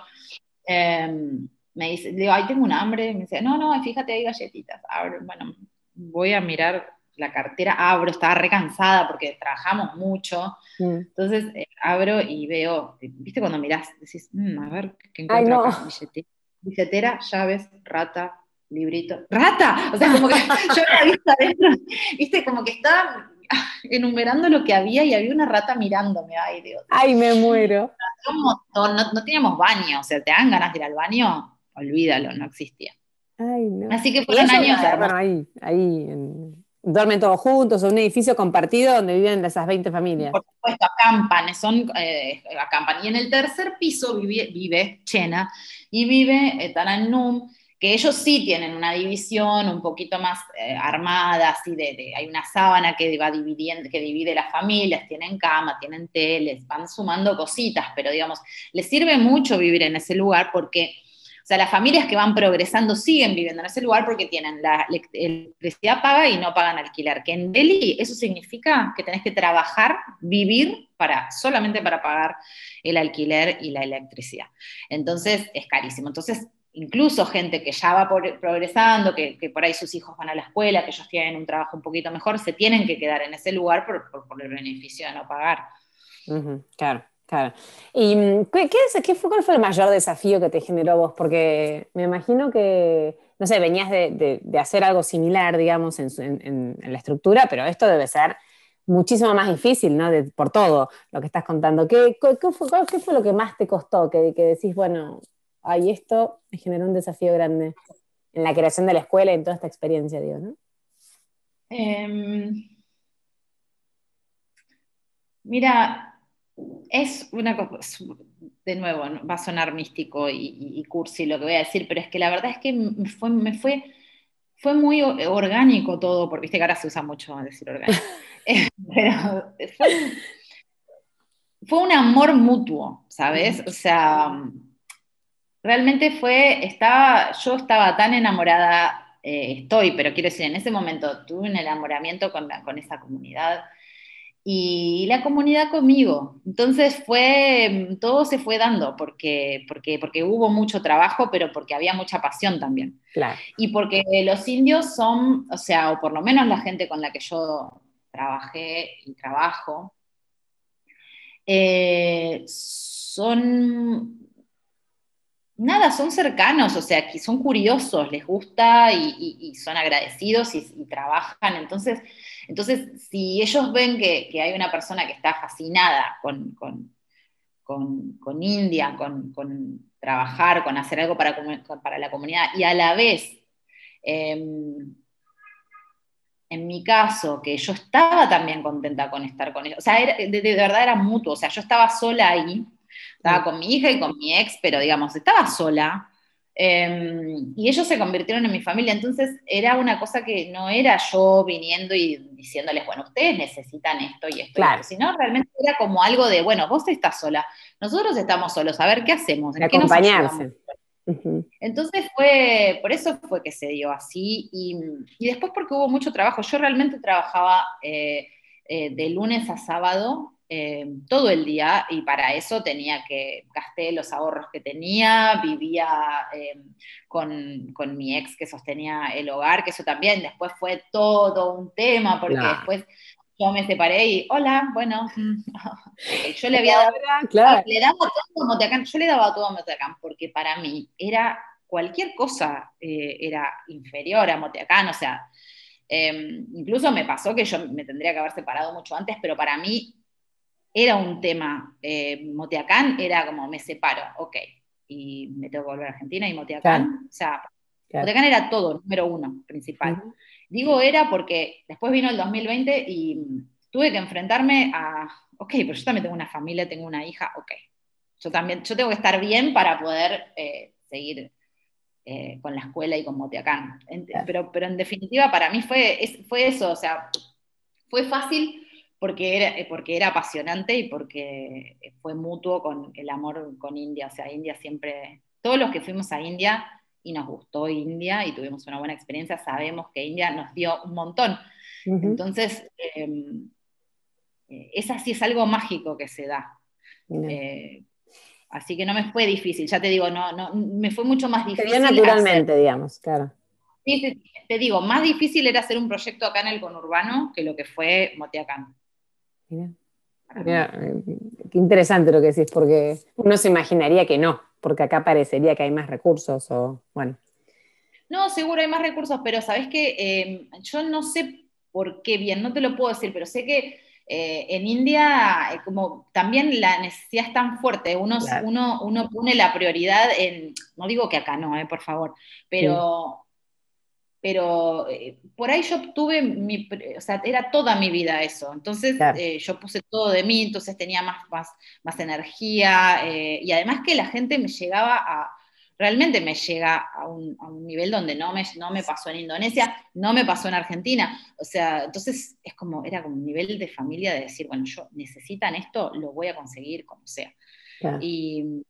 em, me dice, digo, ay, tengo un hambre, me dice, no, no, fíjate, hay galletitas. bueno, voy a mirar la cartera, abro, estaba recansada porque trabajamos mucho. Mm. Entonces eh, abro y veo, ¿viste cuando mirás? Decís, mm, a ver, ¿qué encuentro acá? Billetera, llaves, rata, librito. ¡Rata! O sea, como que yo había visto adentro, ¿viste? Como que estaba enumerando lo que había y había una rata mirándome. Ay, Dios. Ay, me muero. No, no, teníamos baño, o sea, ¿te dan ganas de ir al baño? Olvídalo, no existía. Ay, no. Así que fueron años. Bueno, ahí, ahí en duermen todos juntos, o un edificio compartido donde viven esas 20 familias. Por supuesto, acampan, son, eh, acampan. Y en el tercer piso vive, Chena y vive eh, Taranum, que ellos sí tienen una división un poquito más eh, armada, así de, hay una sábana que va dividiendo, que divide las familias, tienen cama, tienen teles, van sumando cositas, pero digamos, les sirve mucho vivir en ese lugar porque o sea, las familias que van progresando siguen viviendo en ese lugar porque tienen la electricidad paga y no pagan alquiler. Que en Delhi eso significa que tenés que trabajar, vivir para, solamente para pagar el alquiler y la electricidad. Entonces es carísimo. Entonces incluso gente que ya va progresando, que, por ahí sus hijos van a la escuela, que ellos tienen un trabajo un poquito mejor, se tienen que quedar en ese lugar por, el beneficio de no pagar. claro. Claro. ¿Y mm, qué, qué, fue, cuál fue el mayor desafío que te generó vos? Porque me imagino que, no sé, venías de, hacer algo similar, digamos, en, la estructura, pero esto debe ser muchísimo más difícil, ¿no? por todo lo que estás contando. ¿Qué, fue, qué fue, lo que más te costó? Que, que decís, bueno, ay, esto me generó un desafío grande en la creación de la escuela y en toda esta experiencia, digo, ¿no? Em, mira, es una cosa, de nuevo, va a sonar místico y, cursi lo que voy a decir, pero es que la verdad es que me fue, me fue, fue muy orgánico todo, porque viste que ahora se usa mucho decir orgánico. Eh, pero fue, un amor mutuo, ¿sabes? O sea, realmente fue, estaba, yo estaba tan enamorada, eh, estoy, pero quiero decir, en ese momento tuve un enamoramiento con, con esa comunidad y la comunidad conmigo. Entonces fue, todo se fue dando porque, porque, porque hubo mucho trabajo, pero porque había mucha pasión también. Y porque los indios son, o sea, o por lo menos la gente con la que yo trabajé y trabajo, eh, son nada, son cercanos, o sea, que son curiosos, les gusta y, son agradecidos y, trabajan. Entonces, entonces, si ellos ven que, hay una persona que está fascinada con, India, con, trabajar, con hacer algo para, para la comunidad, y a la vez, em, en mi caso, que yo estaba también contenta con estar con ellos, o sea, de verdad era mutuo, o sea, yo estaba sola ahí, estaba con mi hija y con mi ex, pero digamos, estaba sola. Em, y ellos se convirtieron en mi familia, entonces era una cosa que no era yo viniendo y diciéndoles, bueno, ustedes necesitan esto y esto, claro. sino realmente era como algo de, bueno, vos estás sola, nosotros estamos solos, a ver qué hacemos. ¿En acompañarse. Entonces fue, por eso fue que se dio así, y, después porque hubo mucho trabajo, yo realmente trabajaba eh, eh, de lunes a sábado eh, todo el día y para eso tenía que, gasté los ahorros que tenía, vivía eh, con, mi ex que sostenía el hogar, que eso también después fue todo un tema, porque después yo me separé y, hola, bueno, yo le había dado, le daba todo a Moteacán, yo le daba todo a Moteacán, porque para mí era cualquier cosa eh, era inferior a Moteacán, o sea, incluso me pasó que yo me tendría que haber separado mucho antes, pero para mí era un tema. Eh, Moteacán era como, me separo, ok, y me tengo que volver a Argentina y Moteacán, o sea, Moteacán era todo, número uno, principal. Digo era porque después vino el 2020 y tuve que enfrentarme a, ok, pero yo también tengo una familia, tengo una hija, ok. Yo también, yo tengo que estar bien para poder eh, seguir eh, con la escuela y con Moteacán. pero, pero en definitiva para mí fue, fue eso, o sea, fue fácil porque era, eh, porque era apasionante y porque fue mutuo con el amor con India. O sea, India siempre, todos los que fuimos a India y nos gustó India y tuvimos una buena experiencia, sabemos que India nos dio un montón. Entonces, em, eh, esa sí es algo mágico que se da. Eh, así que no me fue difícil, ya te digo, no, no, me fue mucho más difícil. Se naturalmente, digamos, claro. te, digo, más difícil era hacer un proyecto acá en el conurbano que lo que fue Moteacán. Mira, eh, qué interesante lo que decís, porque uno se imaginaría que no, porque acá parecería que hay más recursos o bueno. No, seguro hay más recursos, pero sabes que eh, yo no sé por qué bien, no te lo puedo decir, pero sé que eh, en India como también la necesidad es tan fuerte, uno, uno, uno, pone la prioridad en, no digo que acá no, por favor, pero pero eh, por ahí yo tuve mi, o sea, era toda mi vida eso, entonces eh, yo puse todo de mí, entonces tenía más, más, más energía eh, y además que la gente me llegaba a, realmente me llega a un, a un, nivel donde no me, no me pasó en Indonesia, no me pasó en Argentina, o sea, entonces es como, era como un nivel de familia de decir, bueno, yo necesitan esto, lo voy a conseguir como sea. Y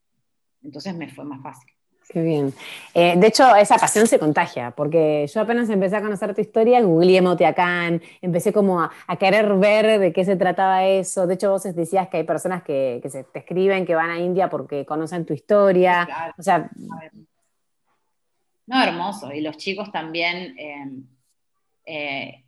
entonces me fue más fácil. Qué bien. Eh, de hecho, esa pasión se contagia, porque yo apenas empecé a conocer tu historia, googleé Motiacán, empecé como a, querer ver de qué se trataba eso. De hecho, vos decías que hay personas que, se te escriben que van a India porque conocen tu historia. O sea. No, hermoso. Y los chicos también em, eh,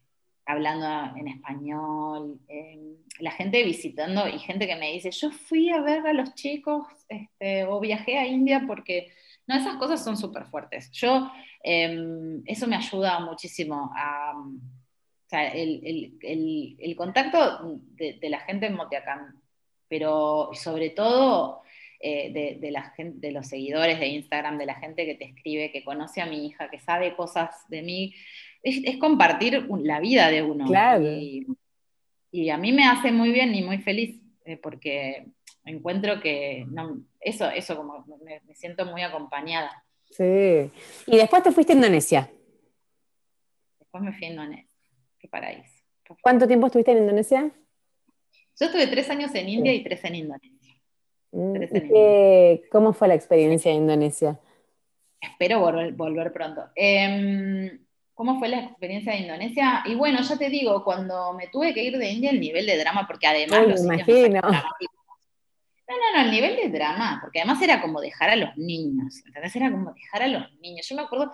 hablando en español, em, la gente visitando y gente que me dice, yo fui a ver a los chicos este, o viajé a India porque no, esas cosas son súper fuertes. Yo, em, eso me ayuda muchísimo a... O sea, el, contacto de, la gente en Motiacán, pero sobre todo eh, de, la gente, de los seguidores de Instagram, de la gente que te escribe, que conoce a mi hija, que sabe cosas de mí, es, compartir la vida de uno. Claro. Y, a mí me hace muy bien y muy feliz, eh, porque encuentro que eso, eso como me, siento muy acompañada. Sí. Y después te fuiste a Indonesia. Después me fui a Indonesia. Qué paraíso. ¿Cuánto tiempo estuviste en Indonesia? Yo estuve tres años en India y tres en Indonesia. Mm, ¿Cómo fue la experiencia en Indonesia? Espero volver, pronto. Em, ¿Cómo fue la experiencia de Indonesia? Y bueno, ya te digo, cuando me tuve que ir de India, el nivel de drama, porque además los imagino. No, no, no, el nivel de drama, porque además era como dejar a los niños, entonces era como dejar a los niños. Yo me acuerdo,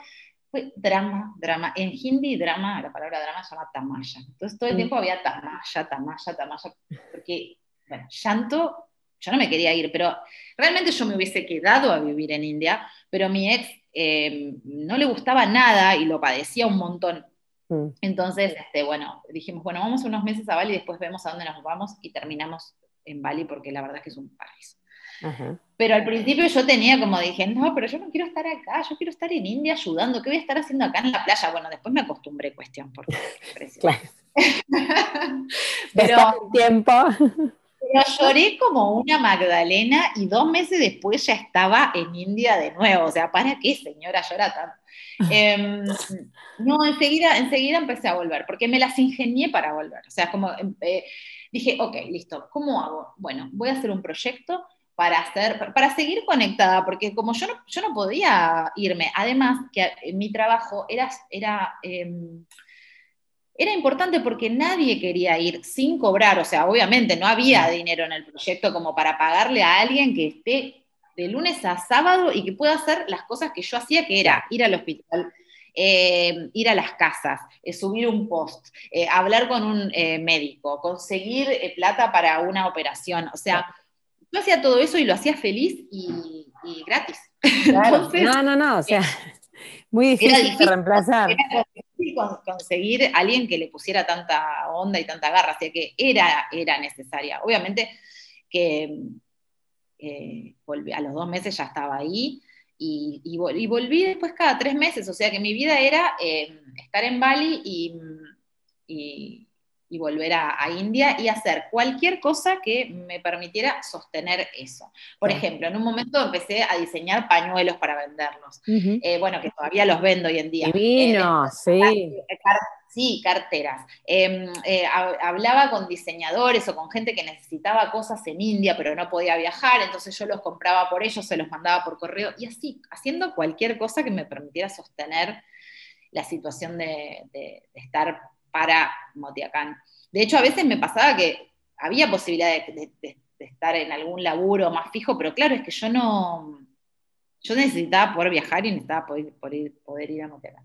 fue drama, drama. En hindi, drama, la palabra drama se llama tamaya. Entonces todo el mm. tiempo había tamaya, tamaya, tamaya, porque, bueno, llanto, yo no me quería ir, pero realmente yo me hubiese quedado a vivir en India, pero mi ex eh, no le gustaba nada y lo padecía un montón. Mm. Entonces, este, bueno, dijimos, bueno, vamos unos meses a Bali y después vemos a dónde nos vamos y terminamos en Bali porque la verdad es que es un paraíso. Pero al principio yo tenía como dije, no, pero yo no quiero estar acá, yo quiero estar en India ayudando, ¿qué voy a estar haciendo acá en la playa? Bueno, después me acostumbré, cuestión, porque claro. pero tiempo. Pero lloré como una Magdalena y dos meses después ya estaba en India de nuevo. O sea, ¿para qué, señora, llora tanto? Em, no, enseguida, enseguida empecé a volver, porque me las ingenié para volver. O sea, como em, eh, dije, ok, listo, ¿cómo hago? Bueno, voy a hacer un proyecto para, hacer, para seguir conectada, porque como yo no, yo no podía irme, además que mi trabajo era, era, em, era importante porque nadie quería ir sin cobrar, o sea, obviamente no había dinero en el proyecto como para pagarle a alguien que esté de lunes a sábado y que pueda hacer las cosas que yo hacía, que era ir al hospital, eh, ir a las casas, eh, subir un post, eh, hablar con un médico, conseguir plata para una operación. O sea, yo hacía todo eso y lo hacía feliz y, gratis. no, no, no, o sea, Muy difícil de reemplazar. Era difícil conseguir a alguien que le pusiera tanta onda y tanta garra, así que era, era necesaria. Obviamente que a los dos meses ya estaba ahí y, volví después cada tres meses, o sea que mi vida era eh, estar en Bali y y volver a, India y hacer cualquier cosa que me permitiera sostener eso. Por ejemplo, en un momento empecé a diseñar pañuelos para venderlos. Eh, bueno, que todavía los vendo hoy en día. Divino, eh, sí. sí, carteras. Em, eh, hablaba con diseñadores o con gente que necesitaba cosas en India, pero no podía viajar, entonces yo los compraba por ellos, se los mandaba por correo y así, haciendo cualquier cosa que me permitiera sostener la situación de, de estar para Motiacán. De hecho, a veces me pasaba que había posibilidad de, estar en algún laburo más fijo, pero claro, es que yo no, yo necesitaba poder viajar y necesitaba poder, poder, ir a Motiacán.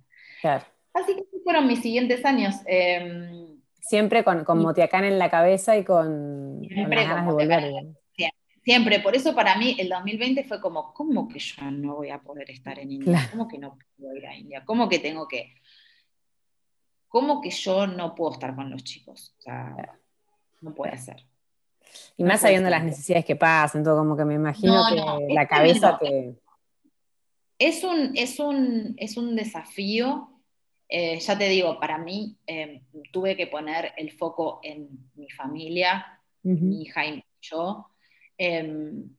Así que fueron mis siguientes años. Em, siempre con, con Motiacán en la cabeza y con, ganas de volver. Siempre, por eso para mí el 2020 fue como, ¿cómo que yo no voy a poder estar en India? ¿Cómo que no puedo ir a India? ¿Cómo que tengo que ¿cómo que yo no puedo estar con los chicos? O sea, no puede ser. Y más sabiendo las necesidades que pasan, todo como que me imagino que la cabeza te... Es un, es un, es un desafío, eh, ya te digo, para mí em, tuve que poner el foco en mi familia, mi hija y yo, em,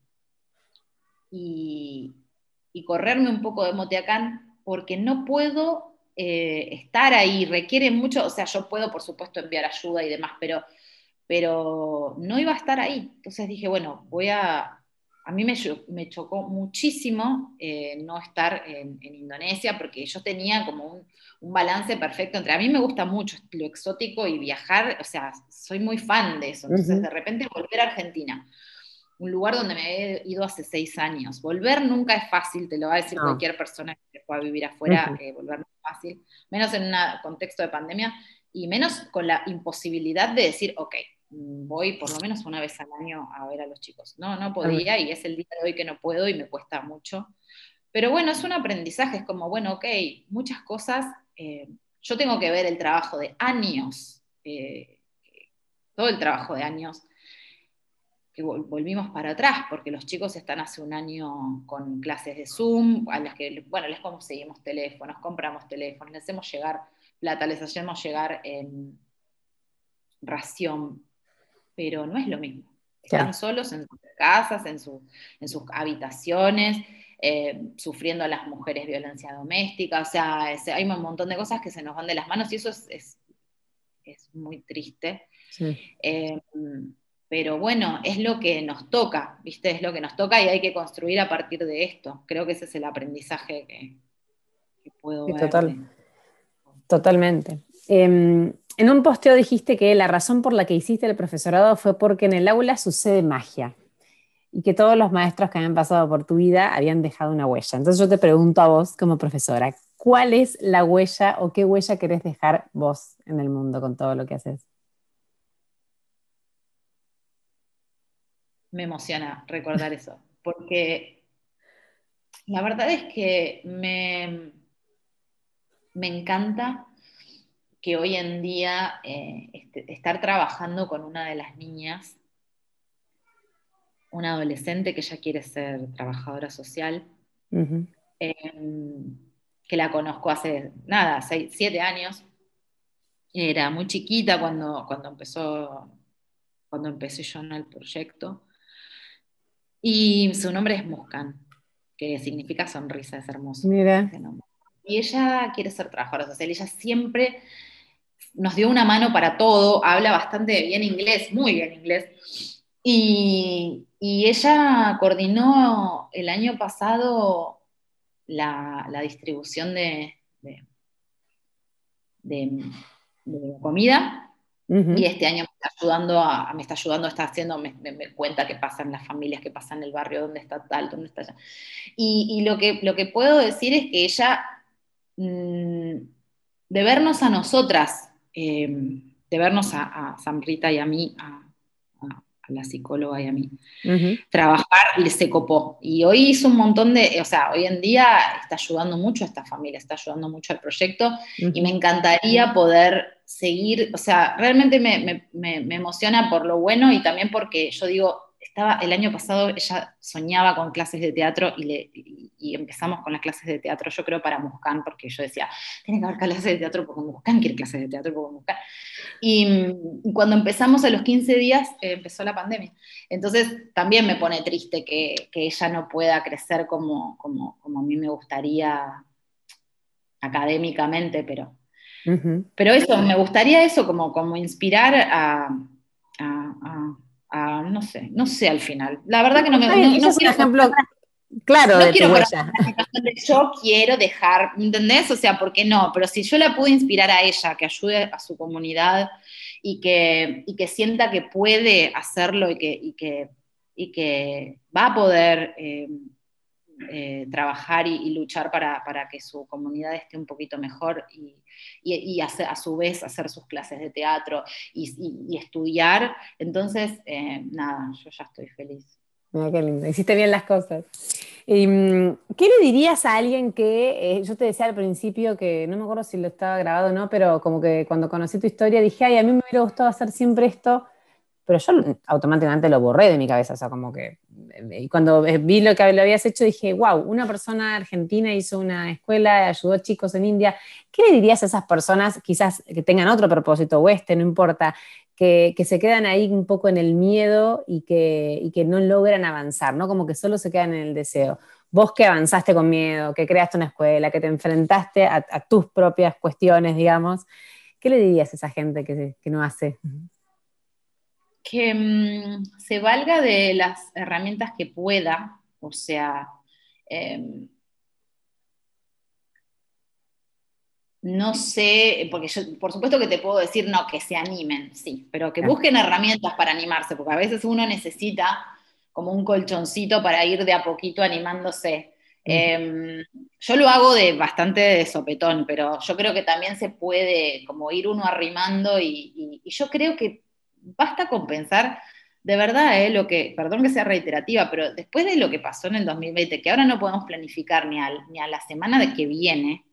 y, y correrme un poco de Moteacán, porque no puedo eh, estar ahí requiere mucho, o sea, yo puedo por supuesto enviar ayuda y demás, pero, pero no iba a estar ahí. Entonces dije, bueno, voy a... A mí me, me chocó muchísimo eh, no estar en, Indonesia porque yo tenía como un, un, balance perfecto entre... A mí me gusta mucho lo exótico y viajar, o sea, soy muy fan de eso. Entonces de repente volver a Argentina un lugar donde me he ido hace seis años. Volver nunca es fácil, te lo va a decir cualquier persona que pueda vivir afuera, eh, volver no es fácil, menos en un contexto de pandemia y menos con la imposibilidad de decir, ok, voy por lo menos una vez al año a ver a los chicos. No, no podía y es el día de hoy que no puedo y me cuesta mucho. Pero bueno, es un aprendizaje, es como, bueno, ok, muchas cosas, eh, yo tengo que ver el trabajo de años, eh, todo el trabajo de años volvimos para atrás, porque los chicos están hace un año con clases de Zoom, a las que, bueno, les conseguimos teléfonos, compramos teléfonos, les hacemos llegar plata, les hacemos llegar en ración, pero no es lo mismo. Están solos en sus casas, en, en sus habitaciones, eh, sufriendo a las mujeres violencia doméstica, o sea, hay un montón de cosas que se nos van de las manos y eso es, es, muy triste. Eh, pero bueno, es lo que nos toca, ¿viste? Es lo que nos toca y hay que construir a partir de esto. Creo que ese es el aprendizaje que, puedo ver. Total, totalmente. Em, en un posteo dijiste que la razón por la que hiciste el profesorado fue porque en el aula sucede magia y que todos los maestros que habían pasado por tu vida habían dejado una huella. Entonces yo te pregunto a vos como profesora, ¿cuál es la huella o qué huella querés dejar vos en el mundo con todo lo que haces? Me emociona recordar eso, porque la verdad es que me, me encanta que hoy en día eh, este, estar trabajando con una de las niñas, una adolescente que ya quiere ser trabajadora social, em, que la conozco hace, nada, seis, siete años, era muy chiquita cuando, cuando empezó cuando empecé yo en el proyecto. Y su nombre es Muscan, que significa sonrisa, es hermoso. Mira. Y ella quiere ser trabajadora social, ella siempre nos dio una mano para todo, habla bastante bien inglés, muy bien inglés. Y, ella coordinó el año pasado la, distribución de, de, comida y este año ayudando, a, me está ayudando, está haciendo, me, cuenta qué pasa en las familias, qué pasa en el barrio, dónde está tal, dónde está allá. Y, lo, que, lo que puedo decir es que ella, mm, de vernos a nosotras, em, de vernos a, a Samrita y a mí, a, la psicóloga y a mí, trabajar se copó. Y hoy hizo un montón de, o sea, hoy en día está ayudando mucho a esta familia, está ayudando mucho al proyecto y me encantaría poder seguir, o sea, realmente me, me emociona por lo bueno y también porque yo digo, estaba el año pasado, ella soñaba con clases de teatro y, le, y, empezamos con las clases de teatro, yo creo, para Muscán, porque yo decía, tiene que haber clases de teatro porque Muscán quiere clases de teatro porque Muscán. Y, cuando empezamos a los 15 días, eh, empezó la pandemia. Entonces, también me pone triste que, que ella no pueda crecer como, como, como, a mí me gustaría académicamente, pero... Pero eso, me gustaría eso, como, como inspirar a no sé, no sé al final. La verdad que no me no, no es un ejemplo claro de quiero yo quiero dejar, ¿entendés? O sea, ¿por qué no? Pero si yo la pude inspirar a ella, que ayude a su comunidad y que, y que sienta que puede hacerlo y que, y que, y que va a poder eh, eh, trabajar y, luchar para, para, que su comunidad esté un poquito mejor y, y, a su vez hacer sus clases de teatro y, estudiar. Entonces, eh, nada, yo ya estoy feliz. Mira qué lindo, hiciste bien las cosas. Mm, ¿Qué le dirías a alguien que, eh, yo te decía al principio que no me acuerdo si lo estaba grabado o no, pero como que cuando conocí tu historia dije, ay, a mí me hubiera gustado hacer siempre esto, pero yo automáticamente lo borré de mi cabeza, o sea, como que y cuando vi lo que lo habías hecho dije, wow, una persona argentina hizo una escuela, ayudó a chicos en India. ¿Qué le dirías a esas personas, quizás que tengan otro propósito o este, no importa, que, se quedan ahí un poco en el miedo y que, que no logran avanzar, ¿no? Como que solo se quedan en el deseo. Vos que avanzaste con miedo, que creaste una escuela, que te enfrentaste a, tus propias cuestiones, digamos, ¿qué le dirías a esa gente que, que no hace? Que mm, se valga de las herramientas que pueda, o sea, em, no sé, porque yo, por supuesto que te puedo decir, no, que se animen, sí, pero que busquen herramientas para animarse, porque a veces uno necesita como un colchoncito para ir de a poquito animándose. Em, yo lo hago de bastante de sopetón, pero yo creo que también se puede como ir uno arrimando y yo creo que basta con pensar, de verdad, eh, lo que, perdón que sea reiterativa, pero después de lo que pasó en el 2020, que ahora no podemos planificar ni, ni a la semana de que viene,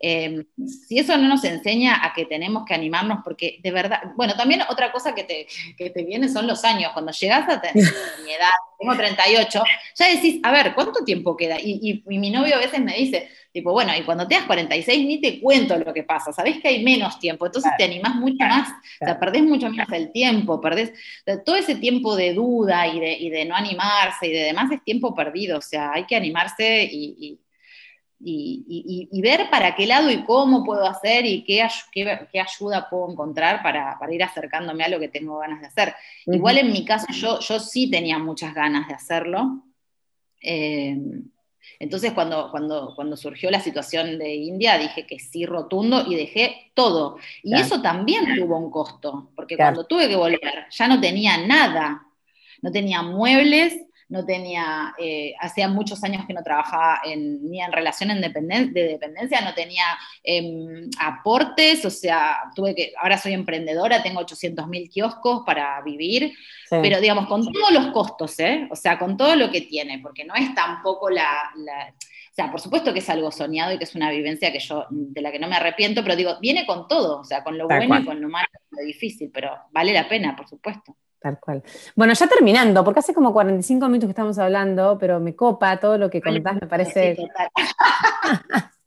Em, si eso no nos enseña a que tenemos que animarnos, porque de verdad, bueno, también otra cosa que te, que te viene son los años. Cuando llegas a tener mi edad, tengo 38, ya decís, a ver, ¿cuánto tiempo queda? Y, mi novio a veces me dice, tipo, bueno, y cuando te das 46 ni te cuento lo que pasa, sabés que hay menos tiempo, entonces te animás mucho más, o sea, perdés mucho más el tiempo, perdés todo ese tiempo de duda y de, y de, no animarse y de demás es tiempo perdido, o sea, hay que animarse y y, ver para qué lado y cómo puedo hacer y qué, qué, ayuda puedo encontrar para, ir acercándome a lo que tengo ganas de hacer. Igual en mi caso yo, yo sí tenía muchas ganas de hacerlo. Eh, entonces cuando, cuando, cuando surgió la situación de India dije que sí rotundo y dejé todo. Y eso también tuvo un costo, porque cuando tuve que volver ya no tenía nada. No tenía muebles, no tenía, eh, hacía muchos años que no trabajaba ni en relación de dependencia, no tenía em, aportes, o sea, tuve que, ahora soy emprendedora, tengo 800 mil kioscos para vivir, pero digamos, con todos los costos, ¿eh? o sea, con todo lo que tiene, porque no es tampoco la, o sea, por supuesto que es algo soñado y que es una vivencia que yo, de la que no me arrepiento, pero digo, viene con todo, o sea, con lo bueno y con lo malo, lo difícil, pero vale la pena, por supuesto. Tal cual. Bueno, ya terminando, porque hace como 45 minutos que estamos hablando, pero me copa todo lo que contás, me parece.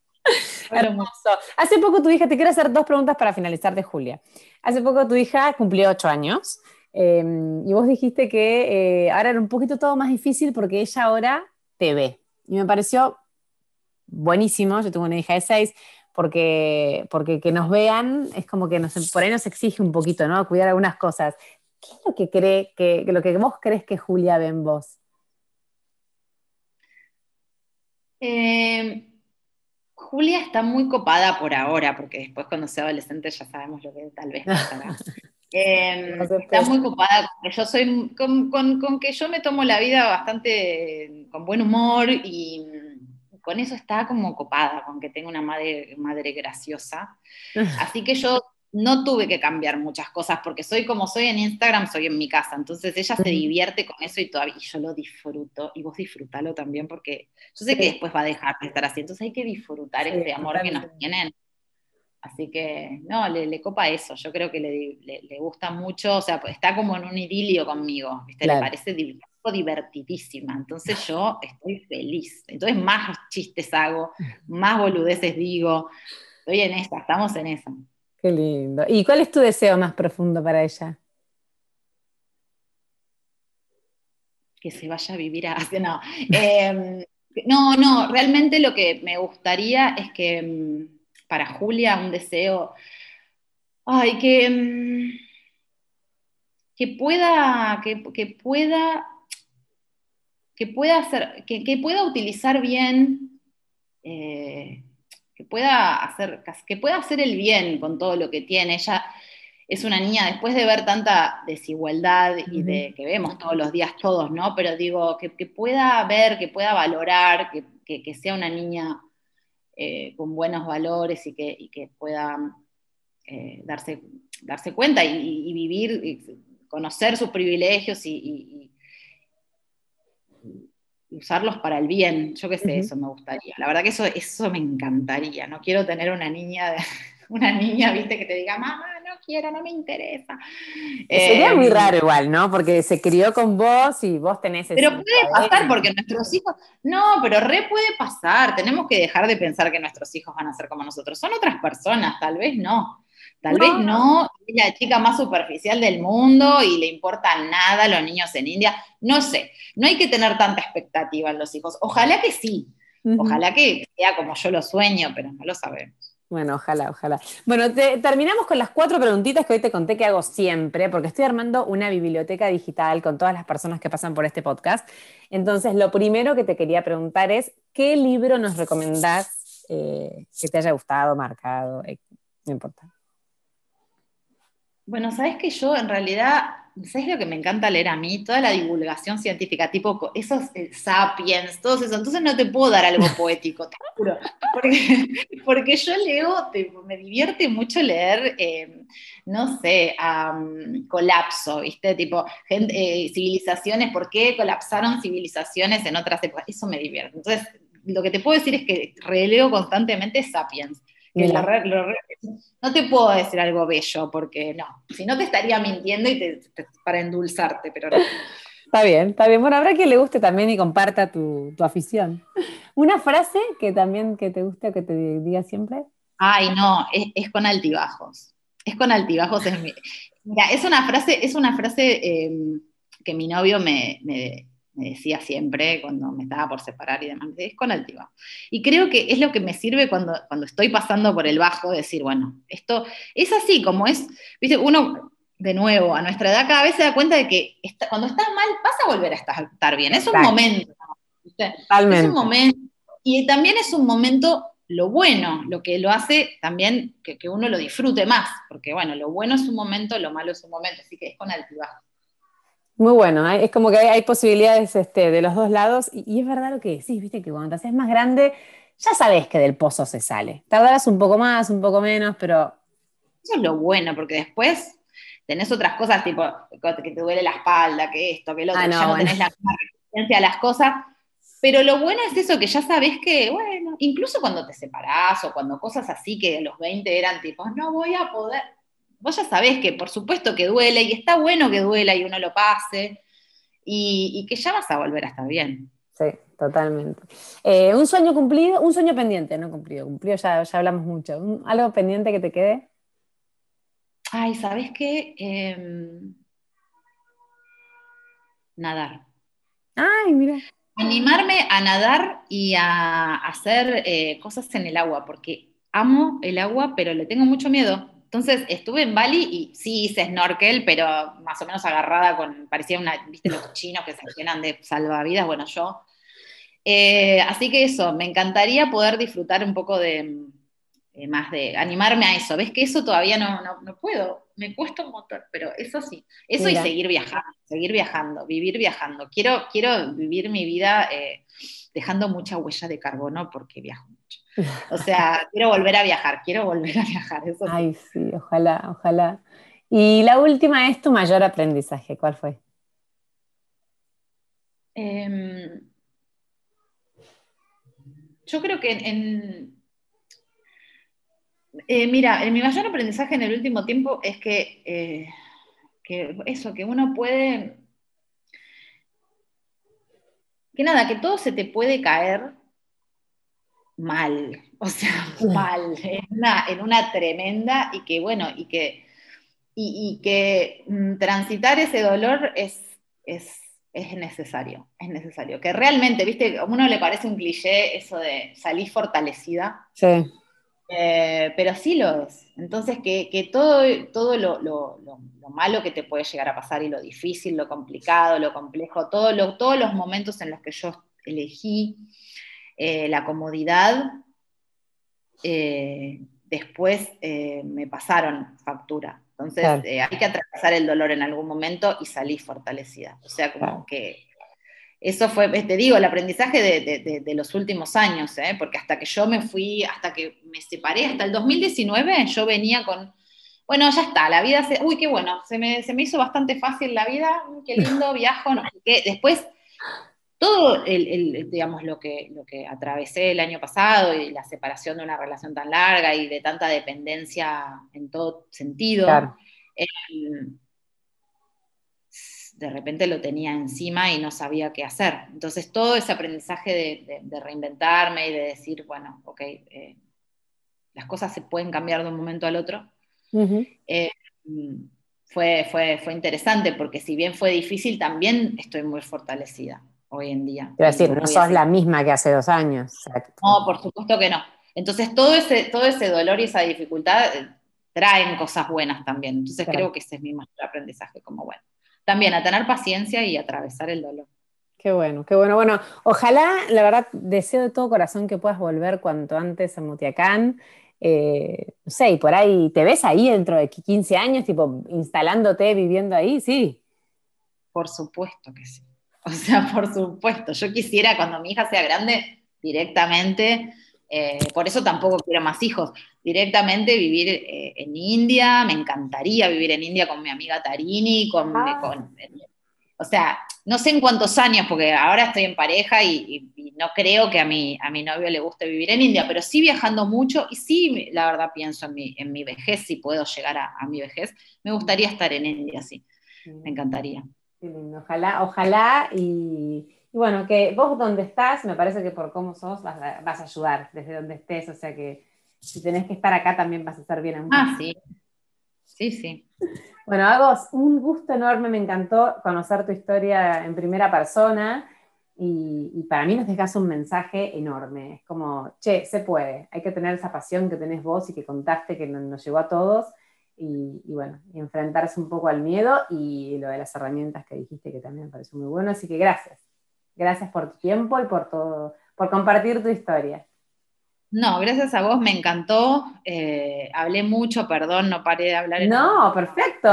Hermoso. Hace poco tu hija, te quiero hacer dos preguntas para finalizar de Julia. Hace poco tu hija cumplió ocho años em, y vos dijiste que eh, ahora era un poquito todo más difícil porque ella ahora te ve. Y me pareció buenísimo, yo tengo una hija de seis, porque, porque que nos vean es como que nos, por ahí nos exige un poquito, ¿no? Cuidar algunas cosas. ¿Qué es lo que cree que, lo que vos crees que Julia ve en vos? Eh, Julia está muy copada por ahora, porque después cuando sea adolescente ya sabemos lo que tal vez pasará. Eh, está muy copada, yo soy con, que yo me tomo la vida bastante con buen humor y con eso está como copada, con que tengo una madre, madre graciosa. Así que yo no tuve que cambiar muchas cosas porque soy como soy en Instagram, soy en mi casa. Entonces ella se divierte con eso y todavía yo lo disfruto. Y vos disfrútalo también porque yo sé que después va a dejar de estar así. Entonces hay que disfrutar este amor que nos tienen. Así que, no, le, copa eso. Yo creo que le, gusta mucho. O sea, está como en un idilio conmigo. ¿viste? Le parece divertidísima. Entonces yo estoy feliz. Entonces más chistes hago, más boludeces digo. Estoy en esa, estamos en esa. Qué lindo. ¿Y cuál es tu deseo más profundo para ella? Que se vaya a vivir a... No, em, no, no, realmente lo que me gustaría es que em, para Julia un deseo, ay, que, em, que pueda, que, pueda, que pueda hacer, que, pueda utilizar bien eh, que pueda hacer, que pueda hacer el bien con todo lo que tiene. Ella es una niña, después de ver tanta desigualdad y de que vemos todos los días todos, ¿no? Pero digo, que, pueda ver, que pueda valorar, que, sea una niña eh, con buenos valores y que, pueda eh, darse, darse cuenta y, vivir, y conocer sus privilegios y, usarlos para el bien. Yo qué sé, eso me gustaría. La verdad que eso, eso me encantaría. No quiero tener una niña, una niña, viste, que te diga, mamá, no quiero, no me interesa. Sería muy em, raro igual, ¿no? Porque se crió con vos y vos tenés ese Pero puede pasar porque nuestros hijos, no, pero re puede pasar. Tenemos que dejar de pensar que nuestros hijos van a ser como nosotros. Son otras personas, tal vez no. Tal vez no, es la chica más superficial del mundo y le importa nada a los niños en India. No sé, no hay que tener tanta expectativa en los hijos. Ojalá que sí, ojalá que sea como yo lo sueño, pero no lo sabemos. Bueno, ojalá, ojalá. Bueno, terminamos con las cuatro preguntitas que hoy te conté que hago siempre, porque estoy armando una biblioteca digital con todas las personas que pasan por este podcast. Entonces, lo primero que te quería preguntar es, ¿qué libro nos recomendás eh, que te haya gustado, marcado? Eh, no importa. Bueno, sabes que yo en realidad, ¿sabes lo que me encanta leer a mí? Toda la divulgación científica, tipo esos eh, sapiens, todos eso. Entonces no te puedo dar algo poético, te juro. Porque, yo leo, me divierte mucho leer, em, no sé, colapso, ¿viste? Tipo, eh, civilizaciones, ¿por qué colapsaron civilizaciones en otras épocas? Eso me divierte. Entonces, lo que te puedo decir es que releo constantemente Sapiens no te puedo decir algo bello, porque no, si no te estaría mintiendo y para endulzarte, pero no. Está bien, está bien. Bueno, habrá quien le guste también y comparta tu, afición. ¿Una frase que también que te guste o que te diga siempre? Ay, no, es, con altibajos. Es con altibajos. Es mira, es una frase, es una frase em, que mi novio me, me decía siempre cuando me estaba por separar y demás, es con altivo. Y creo que es lo que me sirve cuando, cuando estoy pasando por el bajo, decir, bueno, esto es así como es, viste, uno de nuevo, a nuestra edad cada vez se da cuenta de que cuando estás mal vas a volver a estar, bien, es un momento, es un momento, y también es un momento lo bueno, lo que lo hace también que, que, uno lo disfrute más, porque bueno, lo bueno es un momento, lo malo es un momento, así que es con altibajo. Muy bueno, es como que hay, posibilidades este, de los dos lados y, es verdad lo que decís, viste que cuando te haces más grande ya sabes que del pozo se sale. Tardarás un poco más, un poco menos, pero... Eso es lo bueno, porque después tenés otras cosas tipo que te duele la espalda, que esto, que lo otro, ah, ya no tenés la resistencia a las cosas, pero lo bueno es eso, que ya sabes que, bueno, incluso cuando te separás o cuando cosas así que a los 20 eran tipo, no voy a poder, vos ya sabés que por supuesto que duele y está bueno que duela y uno lo pase y, que ya vas a volver a estar bien. Sí, totalmente. Eh, un sueño cumplido, un sueño pendiente, no cumplido, cumplido ya, ya hablamos mucho. ¿Algo pendiente que te quede? Ay, ¿sabes qué? Em, nadar. Ay, mira. Animarme a nadar y a hacer eh, cosas en el agua, porque amo el agua, pero le tengo mucho miedo. Entonces estuve en Bali y sí hice snorkel, pero más o menos agarrada con, parecía una, viste, los chinos que se llenan de salvavidas, bueno, yo. Eh, así que eso, me encantaría poder disfrutar un poco de, más de animarme a eso. ¿Ves que eso todavía no, no, puedo? Me cuesta un montón, pero eso sí. Eso y seguir viajando, seguir viajando, vivir viajando. Quiero, quiero vivir mi vida eh, dejando mucha huella de carbono porque viajo mucho. O sea, quiero volver a viajar, quiero volver a viajar. Ay, sí, ojalá, ojalá. Y la última es tu mayor aprendizaje, ¿cuál fue? Em, yo creo que en, eh, mira, mi mayor aprendizaje en el último tiempo es que, eh, que eso, que uno puede, que nada, que todo se te puede caer mal, o sea, mal, en una, tremenda y que bueno, y que, y, que mm, transitar ese dolor es, es, necesario, es necesario. Que realmente, viste, a uno le parece un cliché eso de salir fortalecida. Sí. Eh, pero sí lo es. Entonces, que, todo, todo lo, lo, malo que te puede llegar a pasar y lo difícil, lo complicado, lo complejo, todo todos los momentos en los que yo elegí eh, la comodidad, eh, después me pasaron factura. Entonces, hay que atravesar el dolor en algún momento y salir fortalecida. O sea, como que eso fue, te digo, el aprendizaje de, los últimos años, ¿eh? porque hasta que yo me fui, hasta que me separé, hasta el 2019, yo venía con, bueno, ya está, la vida, se, uy, qué bueno, se me, hizo bastante fácil la vida, qué lindo, viajo, no sé Después, todo el, digamos, lo que, lo que atravesé el año pasado y la separación de una relación tan larga y de tanta dependencia en todo sentido, eh, de repente lo tenía encima y no sabía qué hacer. Entonces todo ese aprendizaje de, reinventarme y de decir, bueno, ok, eh, las cosas se pueden cambiar de un momento al otro, eh, fue, fue, fue interesante porque si bien fue difícil, también estoy muy fortalecida hoy en día. Quiero decir, no sos la misma que hace dos años. No, por supuesto que no. Entonces todo ese, todo ese dolor y esa dificultad eh, traen cosas buenas también. Entonces creo que ese es mi mayor aprendizaje, como bueno también a tener paciencia y atravesar el dolor. Qué bueno, qué bueno. Bueno, ojalá, la verdad, deseo de todo corazón que puedas volver cuanto antes a Mutiacán. Eh, no sé, y por ahí, ¿te ves ahí dentro de 15 años, tipo, instalándote, viviendo ahí? Sí. Por supuesto que sí. O sea, por supuesto. Yo quisiera, cuando mi hija sea grande, directamente eh, por eso tampoco quiero más hijos. Directamente vivir eh, en India, me encantaría vivir en India con mi amiga Tarini, con, ah. o sea, no sé en cuántos años, porque ahora estoy en pareja y, no creo que a mi, a mi novio le guste vivir en India, pero sí viajando mucho y sí, la verdad, pienso en mi, en mi vejez, si puedo llegar a, mi vejez, me gustaría estar en India, sí, me encantaría. Ojalá, ojalá y y bueno, que vos donde estás, me parece que por cómo sos vas a, ayudar desde donde estés, o sea que si tenés que estar acá también vas a estar bien. Ah, sí. Sí, sí. Bueno, Agos, un gusto enorme, me encantó conocer tu historia en primera persona y, para mí nos dejas un mensaje enorme. Es como, che, se puede, hay que tener esa pasión que tenés vos y que contaste que nos llegó a todos y, y, bueno, enfrentarse un poco al miedo y lo de las herramientas que dijiste que también me pareció muy bueno, así que gracias. Gracias por tu tiempo y por todo, por compartir tu historia. No, gracias a vos, me encantó. Eh, hablé mucho, perdón, no paré de hablar. No, perfecto.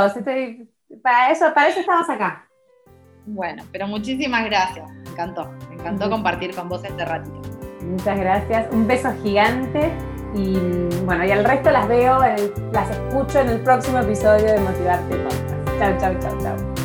Para eso, para eso estamos acá. Bueno, pero muchísimas gracias. Me encantó. Me encantó compartir con vos este ratito. Muchas gracias. Un beso gigante. Y bueno, y al resto las veo, las escucho en el próximo episodio de Motivarte Podcast. Chau, chau, chau, chau.